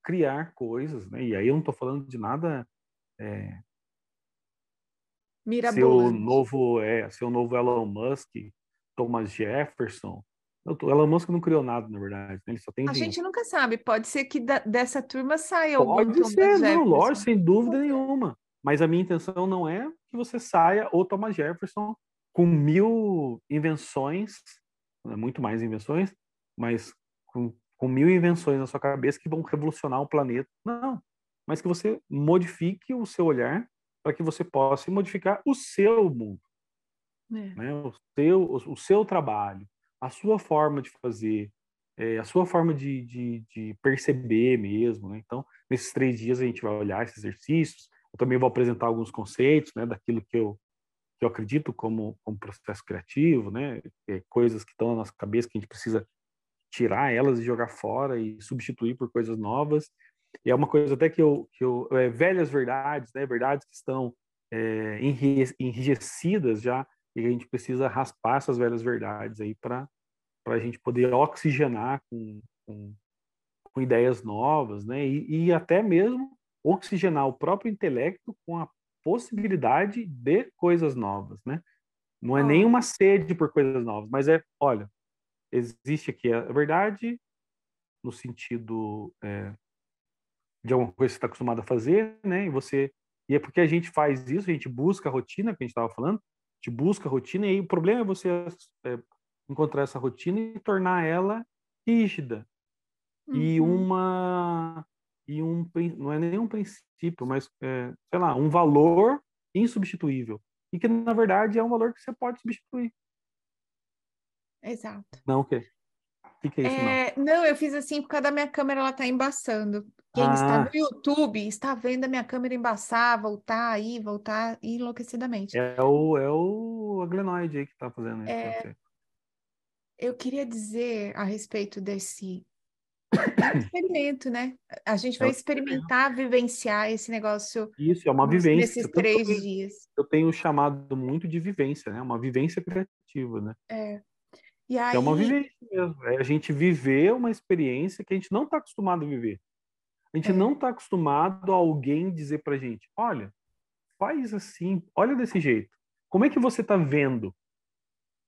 criar coisas, né? E aí eu não estou falando de nada é, seu novo, é, seu novo Elon Musk, Thomas Jefferson. O Elon Musk não criou nada, na verdade. Né? Ele só tem a gente nunca sabe. Pode ser que da, dessa turma saia Pode algum Pode ser, não, lógico, sem dúvida nenhuma. Mas a minha intenção não é que você saia o Thomas Jefferson com mil invenções, né, muito mais invenções, mas com, com mil invenções na sua cabeça que vão revolucionar o planeta. Não. Mas que você modifique o seu olhar para que você possa modificar o seu mundo, é. né? o, seu, o, o seu trabalho, a sua forma de fazer, é, a sua forma de, de, de perceber mesmo. Né? Então, nesses três dias a gente vai olhar esses exercícios. Eu também vou apresentar alguns conceitos né, daquilo que eu, que eu acredito como, como processo criativo, né? É, coisas que estão na nossa cabeça que a gente precisa tirar elas e jogar fora e substituir por coisas novas. E é uma coisa até que eu, que eu é, velhas verdades, né? Verdades que estão é, enrijecidas já e a gente precisa raspar essas velhas verdades aí para a gente poder oxigenar com, com, com ideias novas, né? E, e, até mesmo oxigenar o próprio intelecto com a possibilidade de coisas novas, né? Não é oh. nenhuma sede por coisas novas, mas é, olha, existe aqui a verdade no sentido é, de alguma coisa que você está acostumado a fazer, né? E você e é porque a gente faz isso, a gente busca a rotina que a gente estava falando, gente busca a rotina e o problema é você é, encontrar essa rotina e tornar ela rígida uhum. e uma e um não é nenhum princípio, mas é, sei lá, um valor insubstituível e que na verdade é um valor que você pode substituir. Exato. Não o quê? O que, que é isso? É, não? não? eu fiz assim por causa da minha câmera, ela tá embaçando. Quem ah. está no YouTube está vendo a minha câmera embaçar, voltar aí, voltar enlouquecidamente. É o, é o Aglenoide aí que está fazendo isso. É... Eu queria dizer a respeito desse experimento, né? A gente vai é experimentar, vivenciar esse negócio. Isso, é uma vivência. Nesses três dias. Eu tenho chamado muito de vivência, né? Uma vivência criativa, né? É. E aí... É uma vivência mesmo. É a gente viver uma experiência que a gente não está acostumado a viver. A gente é. não está acostumado a alguém dizer para gente: olha, faz assim, olha desse jeito. Como é que você está vendo?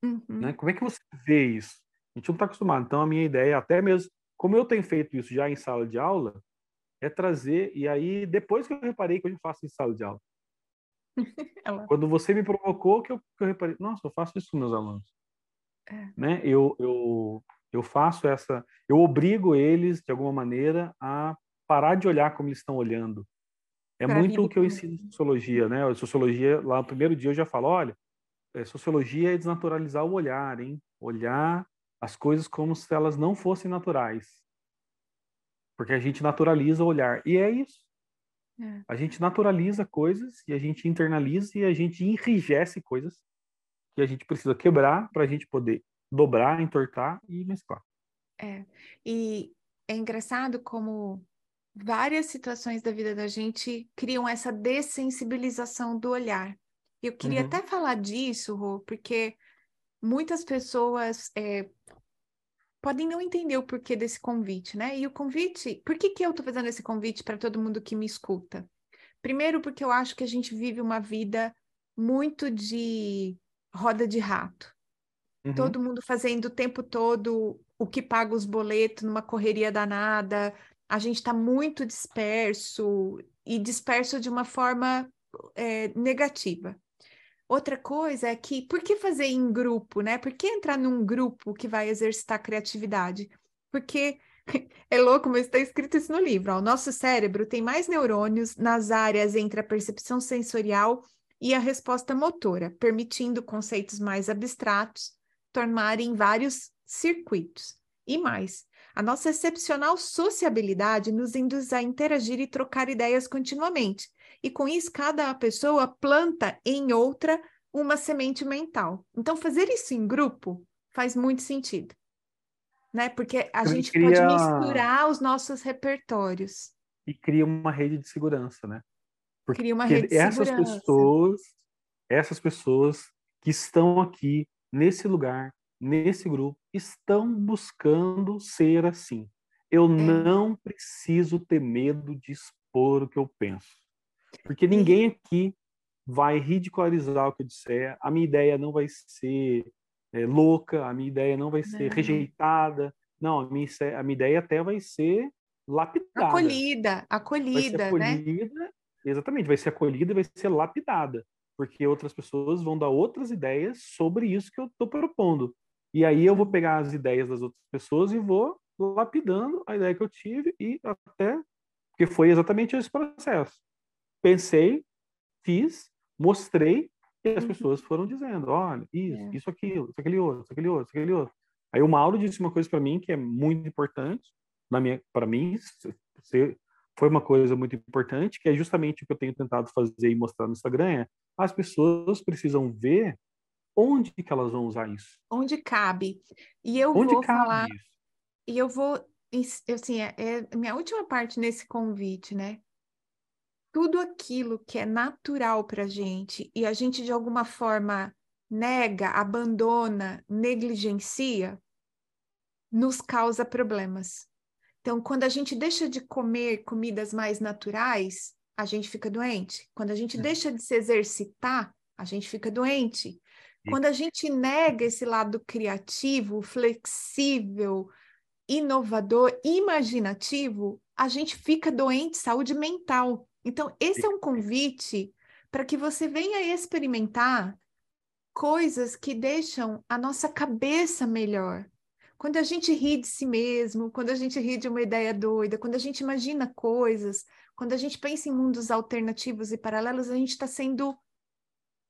Uhum. Né? Como é que você vê isso? A gente não está acostumado. Então, a minha ideia, até mesmo, como eu tenho feito isso já em sala de aula, é trazer. E aí, depois que eu reparei que eu faço em sala de aula. Ela... Quando você me provocou, que eu, que eu reparei, nossa, eu faço isso com meus alunos. É. Né? Eu, eu, eu faço essa. Eu obrigo eles, de alguma maneira, a parar de olhar como eles estão olhando. É pra muito o que eu ensino em sociologia, né? A sociologia, lá no primeiro dia eu já falo, olha, é, sociologia é desnaturalizar o olhar, hein? Olhar as coisas como se elas não fossem naturais. Porque a gente naturaliza o olhar. E é isso. É. A gente naturaliza coisas e a gente internaliza e a gente enrijece coisas que a gente precisa quebrar para a gente poder dobrar, entortar e mesclar. É. E é engraçado como várias situações da vida da gente criam essa dessensibilização do olhar. Eu queria uhum. até falar disso, Rô, porque muitas pessoas é, podem não entender o porquê desse convite, né? E o convite, por que, que eu estou fazendo esse convite para todo mundo que me escuta? Primeiro, porque eu acho que a gente vive uma vida muito de roda de rato. Uhum. Todo mundo fazendo o tempo todo o que paga os boletos numa correria danada. A gente está muito disperso e disperso de uma forma é, negativa. Outra coisa é que, por que fazer em grupo, né? Por que entrar num grupo que vai exercitar criatividade? Porque é louco, mas está escrito isso no livro. Ó, o nosso cérebro tem mais neurônios nas áreas entre a percepção sensorial e a resposta motora, permitindo conceitos mais abstratos tornarem vários circuitos. E mais, a nossa excepcional sociabilidade nos induz a interagir e trocar ideias continuamente, e com isso cada pessoa planta em outra uma semente mental. Então, fazer isso em grupo faz muito sentido, né? Porque a gente cria... pode misturar os nossos repertórios. E cria uma rede de segurança, né? Porque cria uma rede de essas segurança. pessoas, essas pessoas que estão aqui nesse lugar, nesse grupo, estão buscando ser assim. Eu é. não preciso ter medo de expor o que eu penso. Porque ninguém aqui vai ridicularizar o que eu disser, a minha ideia não vai ser é, louca, a minha ideia não vai ser não. rejeitada. Não, a minha, a minha ideia até vai ser lapidada. Acolhida, acolhida, acolhida né? Exatamente, vai ser acolhida e vai ser lapidada, porque outras pessoas vão dar outras ideias sobre isso que eu estou propondo. E aí eu vou pegar as ideias das outras pessoas e vou lapidando a ideia que eu tive e até porque foi exatamente esse processo pensei, fiz, mostrei, e as uhum. pessoas foram dizendo, olha, isso, é. isso, aquilo, isso, aquele outro, isso, aquele outro, isso, aquele outro. Aí o Mauro disse uma coisa para mim que é muito importante, na minha, para mim, foi uma coisa muito importante, que é justamente o que eu tenho tentado fazer e mostrar no Instagram, é as pessoas precisam ver onde que elas vão usar isso. Onde cabe. E eu onde vou falar, isso? e eu vou, assim, é, é minha última parte nesse convite, né? Tudo aquilo que é natural para gente e a gente de alguma forma nega, abandona, negligencia, nos causa problemas. Então, quando a gente deixa de comer comidas mais naturais, a gente fica doente. Quando a gente é. deixa de se exercitar, a gente fica doente. Quando a gente nega esse lado criativo, flexível, inovador, imaginativo, a gente fica doente, saúde mental. Então, esse é um convite para que você venha experimentar coisas que deixam a nossa cabeça melhor. Quando a gente ri de si mesmo, quando a gente ri de uma ideia doida, quando a gente imagina coisas, quando a gente pensa em mundos alternativos e paralelos, a gente está sendo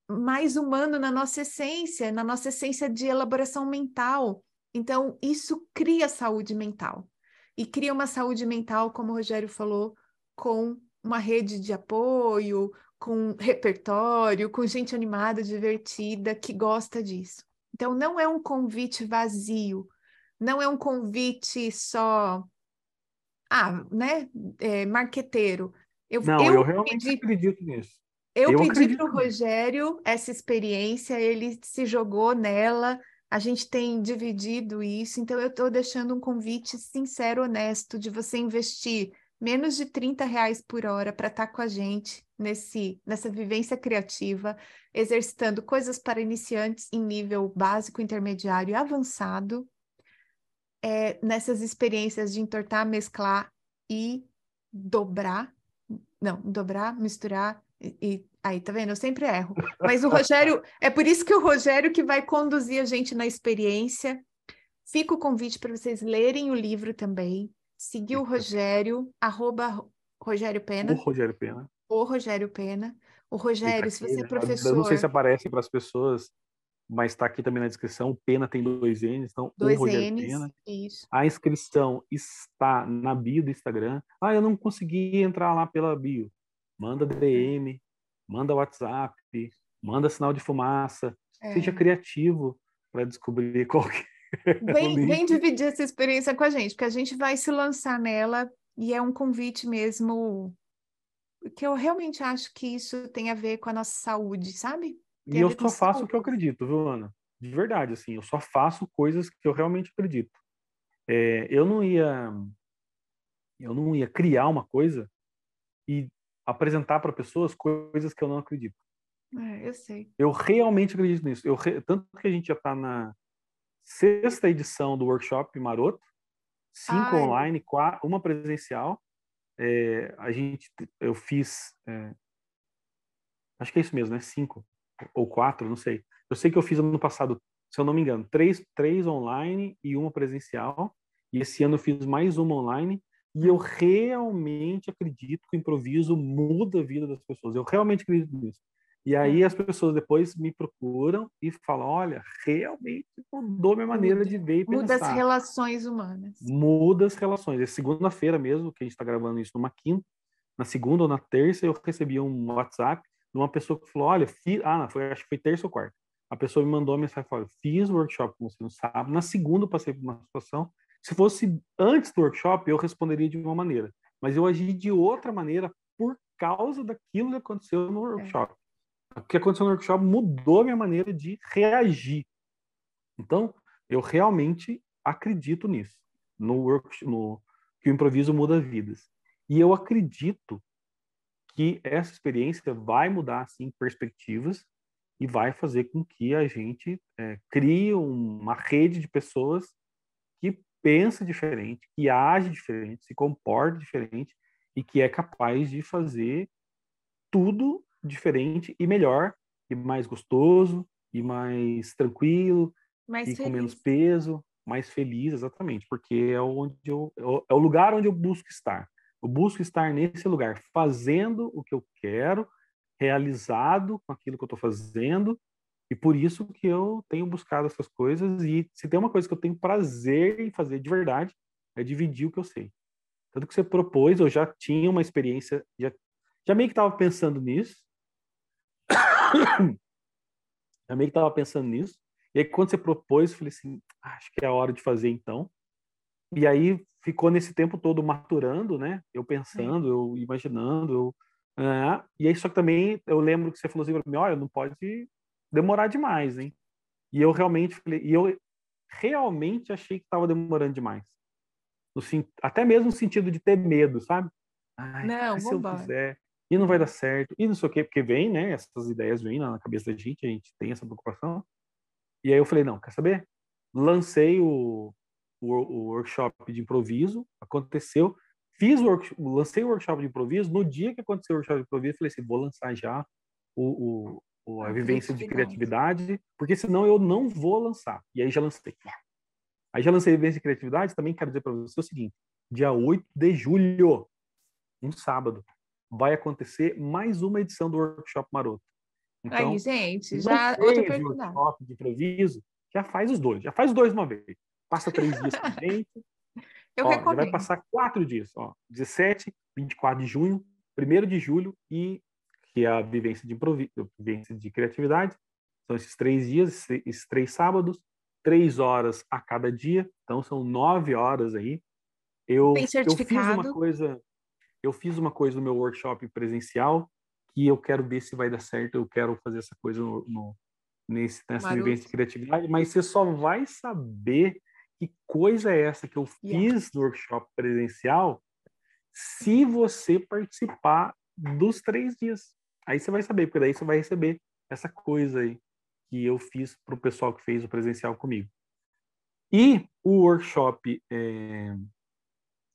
mais humano na nossa essência, na nossa essência de elaboração mental. Então, isso cria saúde mental. E cria uma saúde mental, como o Rogério falou, com uma rede de apoio, com repertório, com gente animada, divertida, que gosta disso. Então, não é um convite vazio, não é um convite só, ah, né, é, marqueteiro. Eu, não, eu, eu realmente pedi, acredito nisso. Eu, eu pedi para o Rogério essa experiência, ele se jogou nela, a gente tem dividido isso, então eu estou deixando um convite sincero, honesto, de você investir menos de 30 reais por hora para estar tá com a gente nesse, nessa vivência criativa, exercitando coisas para iniciantes em nível básico, intermediário e avançado, é, nessas experiências de entortar, mesclar e dobrar, não, dobrar, misturar e, aí, tá vendo? Eu sempre erro. Mas o Rogério, é por isso que o Rogério que vai conduzir a gente na experiência. Fica o convite para vocês lerem o livro também. Seguir o Rogério, arroba Rogério Pena. O Rogério Pena. O Rogério Pena. O Rogério, se você é professor. Eu não sei se aparece para as pessoas, mas está aqui também na descrição. Pena tem dois N's, então dois o Rogério N's, Pena. Isso. A inscrição está na bio do Instagram. Ah, eu não consegui entrar lá pela bio manda DM, manda WhatsApp, manda sinal de fumaça, é. seja criativo para descobrir qual que é vem, vem dividir essa experiência com a gente, porque a gente vai se lançar nela e é um convite mesmo que eu realmente acho que isso tem a ver com a nossa saúde, sabe? E eu só faço o que eu acredito, viu, Ana? De verdade, assim, eu só faço coisas que eu realmente acredito. É, eu não ia eu não ia criar uma coisa e apresentar para pessoas coisas que eu não acredito. É, eu sei. Eu realmente acredito nisso. Eu re... Tanto que a gente já está na sexta edição do workshop Maroto, cinco Ai. online, quatro, uma presencial. É, a gente, eu fiz, é, acho que é isso mesmo, né? Cinco ou quatro, não sei. Eu sei que eu fiz ano passado, se eu não me engano, três, três online e uma presencial. E esse ano eu fiz mais uma online e eu realmente acredito que o improviso muda a vida das pessoas. Eu realmente acredito nisso. E aí as pessoas depois me procuram e falam: olha, realmente mudou minha maneira de ver e pensar. Muda as relações humanas. Muda as relações. É segunda-feira mesmo, que a gente está gravando isso numa quinta, na segunda ou na terça, eu recebi um WhatsApp de uma pessoa que falou: olha, fiz... ah, foi, acho que foi terça ou quarta. A pessoa me mandou uma mensagem e falou: fiz o workshop com você no sábado, na segunda eu passei por uma situação se fosse antes do workshop, eu responderia de uma maneira, mas eu agi de outra maneira por causa daquilo que aconteceu no workshop. É. O que aconteceu no workshop mudou a minha maneira de reagir. Então, eu realmente acredito nisso, no, work, no que o improviso muda vidas. E eu acredito que essa experiência vai mudar assim perspectivas e vai fazer com que a gente é, crie uma rede de pessoas que pensa diferente, que age diferente, se comporta diferente e que é capaz de fazer tudo diferente e melhor e mais gostoso e mais tranquilo mais e feliz. com menos peso, mais feliz, exatamente, porque é onde eu é o lugar onde eu busco estar. Eu busco estar nesse lugar, fazendo o que eu quero, realizado com aquilo que eu estou fazendo E por isso que eu tenho buscado essas coisas e se tem uma coisa que eu tenho prazer em fazer de verdade, é dividir o que eu sei. Tanto que você propôs, eu já tinha uma experiência, já, já meio que estava pensando nisso. já meio que estava pensando nisso. E aí, quando você propôs, eu falei assim: ah, acho que é a hora de fazer então. E aí ficou nesse tempo todo maturando, né? Eu pensando, eu imaginando, eu. Ah, e aí, só que também eu lembro que você falou assim para mim: olha, não pode demorar demais, hein? E eu realmente falei, e eu realmente achei que estava demorando demais. No, até mesmo no sentido de ter medo, sabe? Ai, não, se eu fizer, e não vai dar certo, e não sei o quê, porque vem, né? Essas ideias vêm na cabeça da gente, a gente tem essa preocupação. E aí eu falei, não, quer saber? Lancei o, o, o workshop de improviso, aconteceu, fiz o work, lancei o workshop de improviso, no dia que aconteceu o workshop de improviso, falei assim, vou lançar já o, o a vivência de criatividade, porque senão eu não vou lançar. E aí já lancei. Aí já lancei a vivência de criatividade, também quero dizer para você o seguinte, dia 8 de julho, um sábado, vai acontecer mais uma edição do Workshop Maroto. Então, aí, gente, já outra pergunta. workshop de improviso, já faz os dois, já faz os dois uma vez. Passa três dias com a gente. Eu ó, recomendo. Vai passar quatro dias, ó, 17, 24 de junho, 1 de julho e que é a vivência de improviso, vivência de criatividade. São esses três dias, esses três sábados, três horas a cada dia, então são nove horas aí. Eu, eu fiz uma coisa, eu fiz uma coisa no meu workshop presencial que eu quero ver se vai dar certo. Eu quero fazer essa coisa no, no nesse, nessa vivência de criatividade, mas você só vai saber que coisa é essa que eu fiz yeah. no workshop presencial se você participar dos três dias. Aí você vai saber, porque daí você vai receber essa coisa aí que eu fiz para o pessoal que fez o presencial comigo. E o workshop é,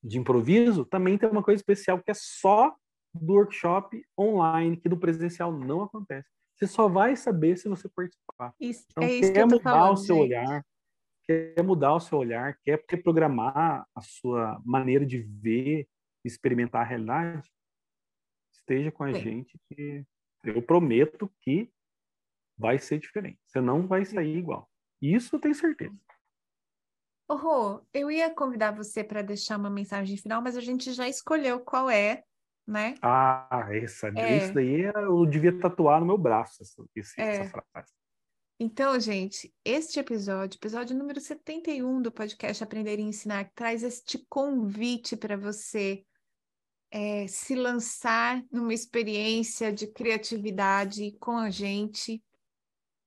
de improviso também tem uma coisa especial que é só do workshop online, que do presencial não acontece. Você só vai saber se você participar. Isso, então, é isso quer que mudar falando, o seu gente. olhar, quer mudar o seu olhar, quer reprogramar a sua maneira de ver, experimentar a realidade, esteja com a Sim. gente que eu prometo que vai ser diferente. Você não vai sair igual. Isso eu tenho certeza. Rô, eu ia convidar você para deixar uma mensagem final, mas a gente já escolheu qual é, né? Ah, essa, é. isso daí eu devia tatuar no meu braço, essa, é. essa frase. Então, gente, este episódio, episódio número 71 do podcast Aprender e Ensinar, traz este convite para você é, se lançar numa experiência de criatividade com a gente.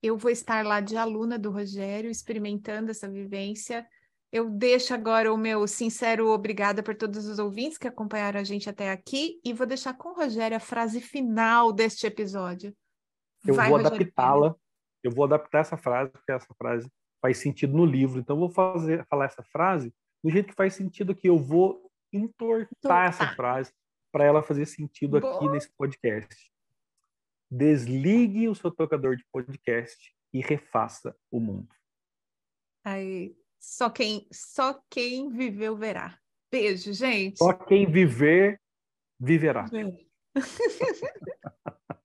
Eu vou estar lá de aluna do Rogério, experimentando essa vivência. Eu deixo agora o meu sincero obrigada por todos os ouvintes que acompanharam a gente até aqui e vou deixar com o Rogério a frase final deste episódio. Eu Vai, vou adaptá-la. Eu vou adaptar essa frase porque essa frase faz sentido no livro. Então eu vou fazer falar essa frase do jeito que faz sentido aqui. Eu vou entortar essa frase para ela fazer sentido Boa. aqui nesse podcast. Desligue o seu tocador de podcast e refaça o mundo. Aí, só quem, só quem viveu verá. Beijo, gente. Só quem viver viverá.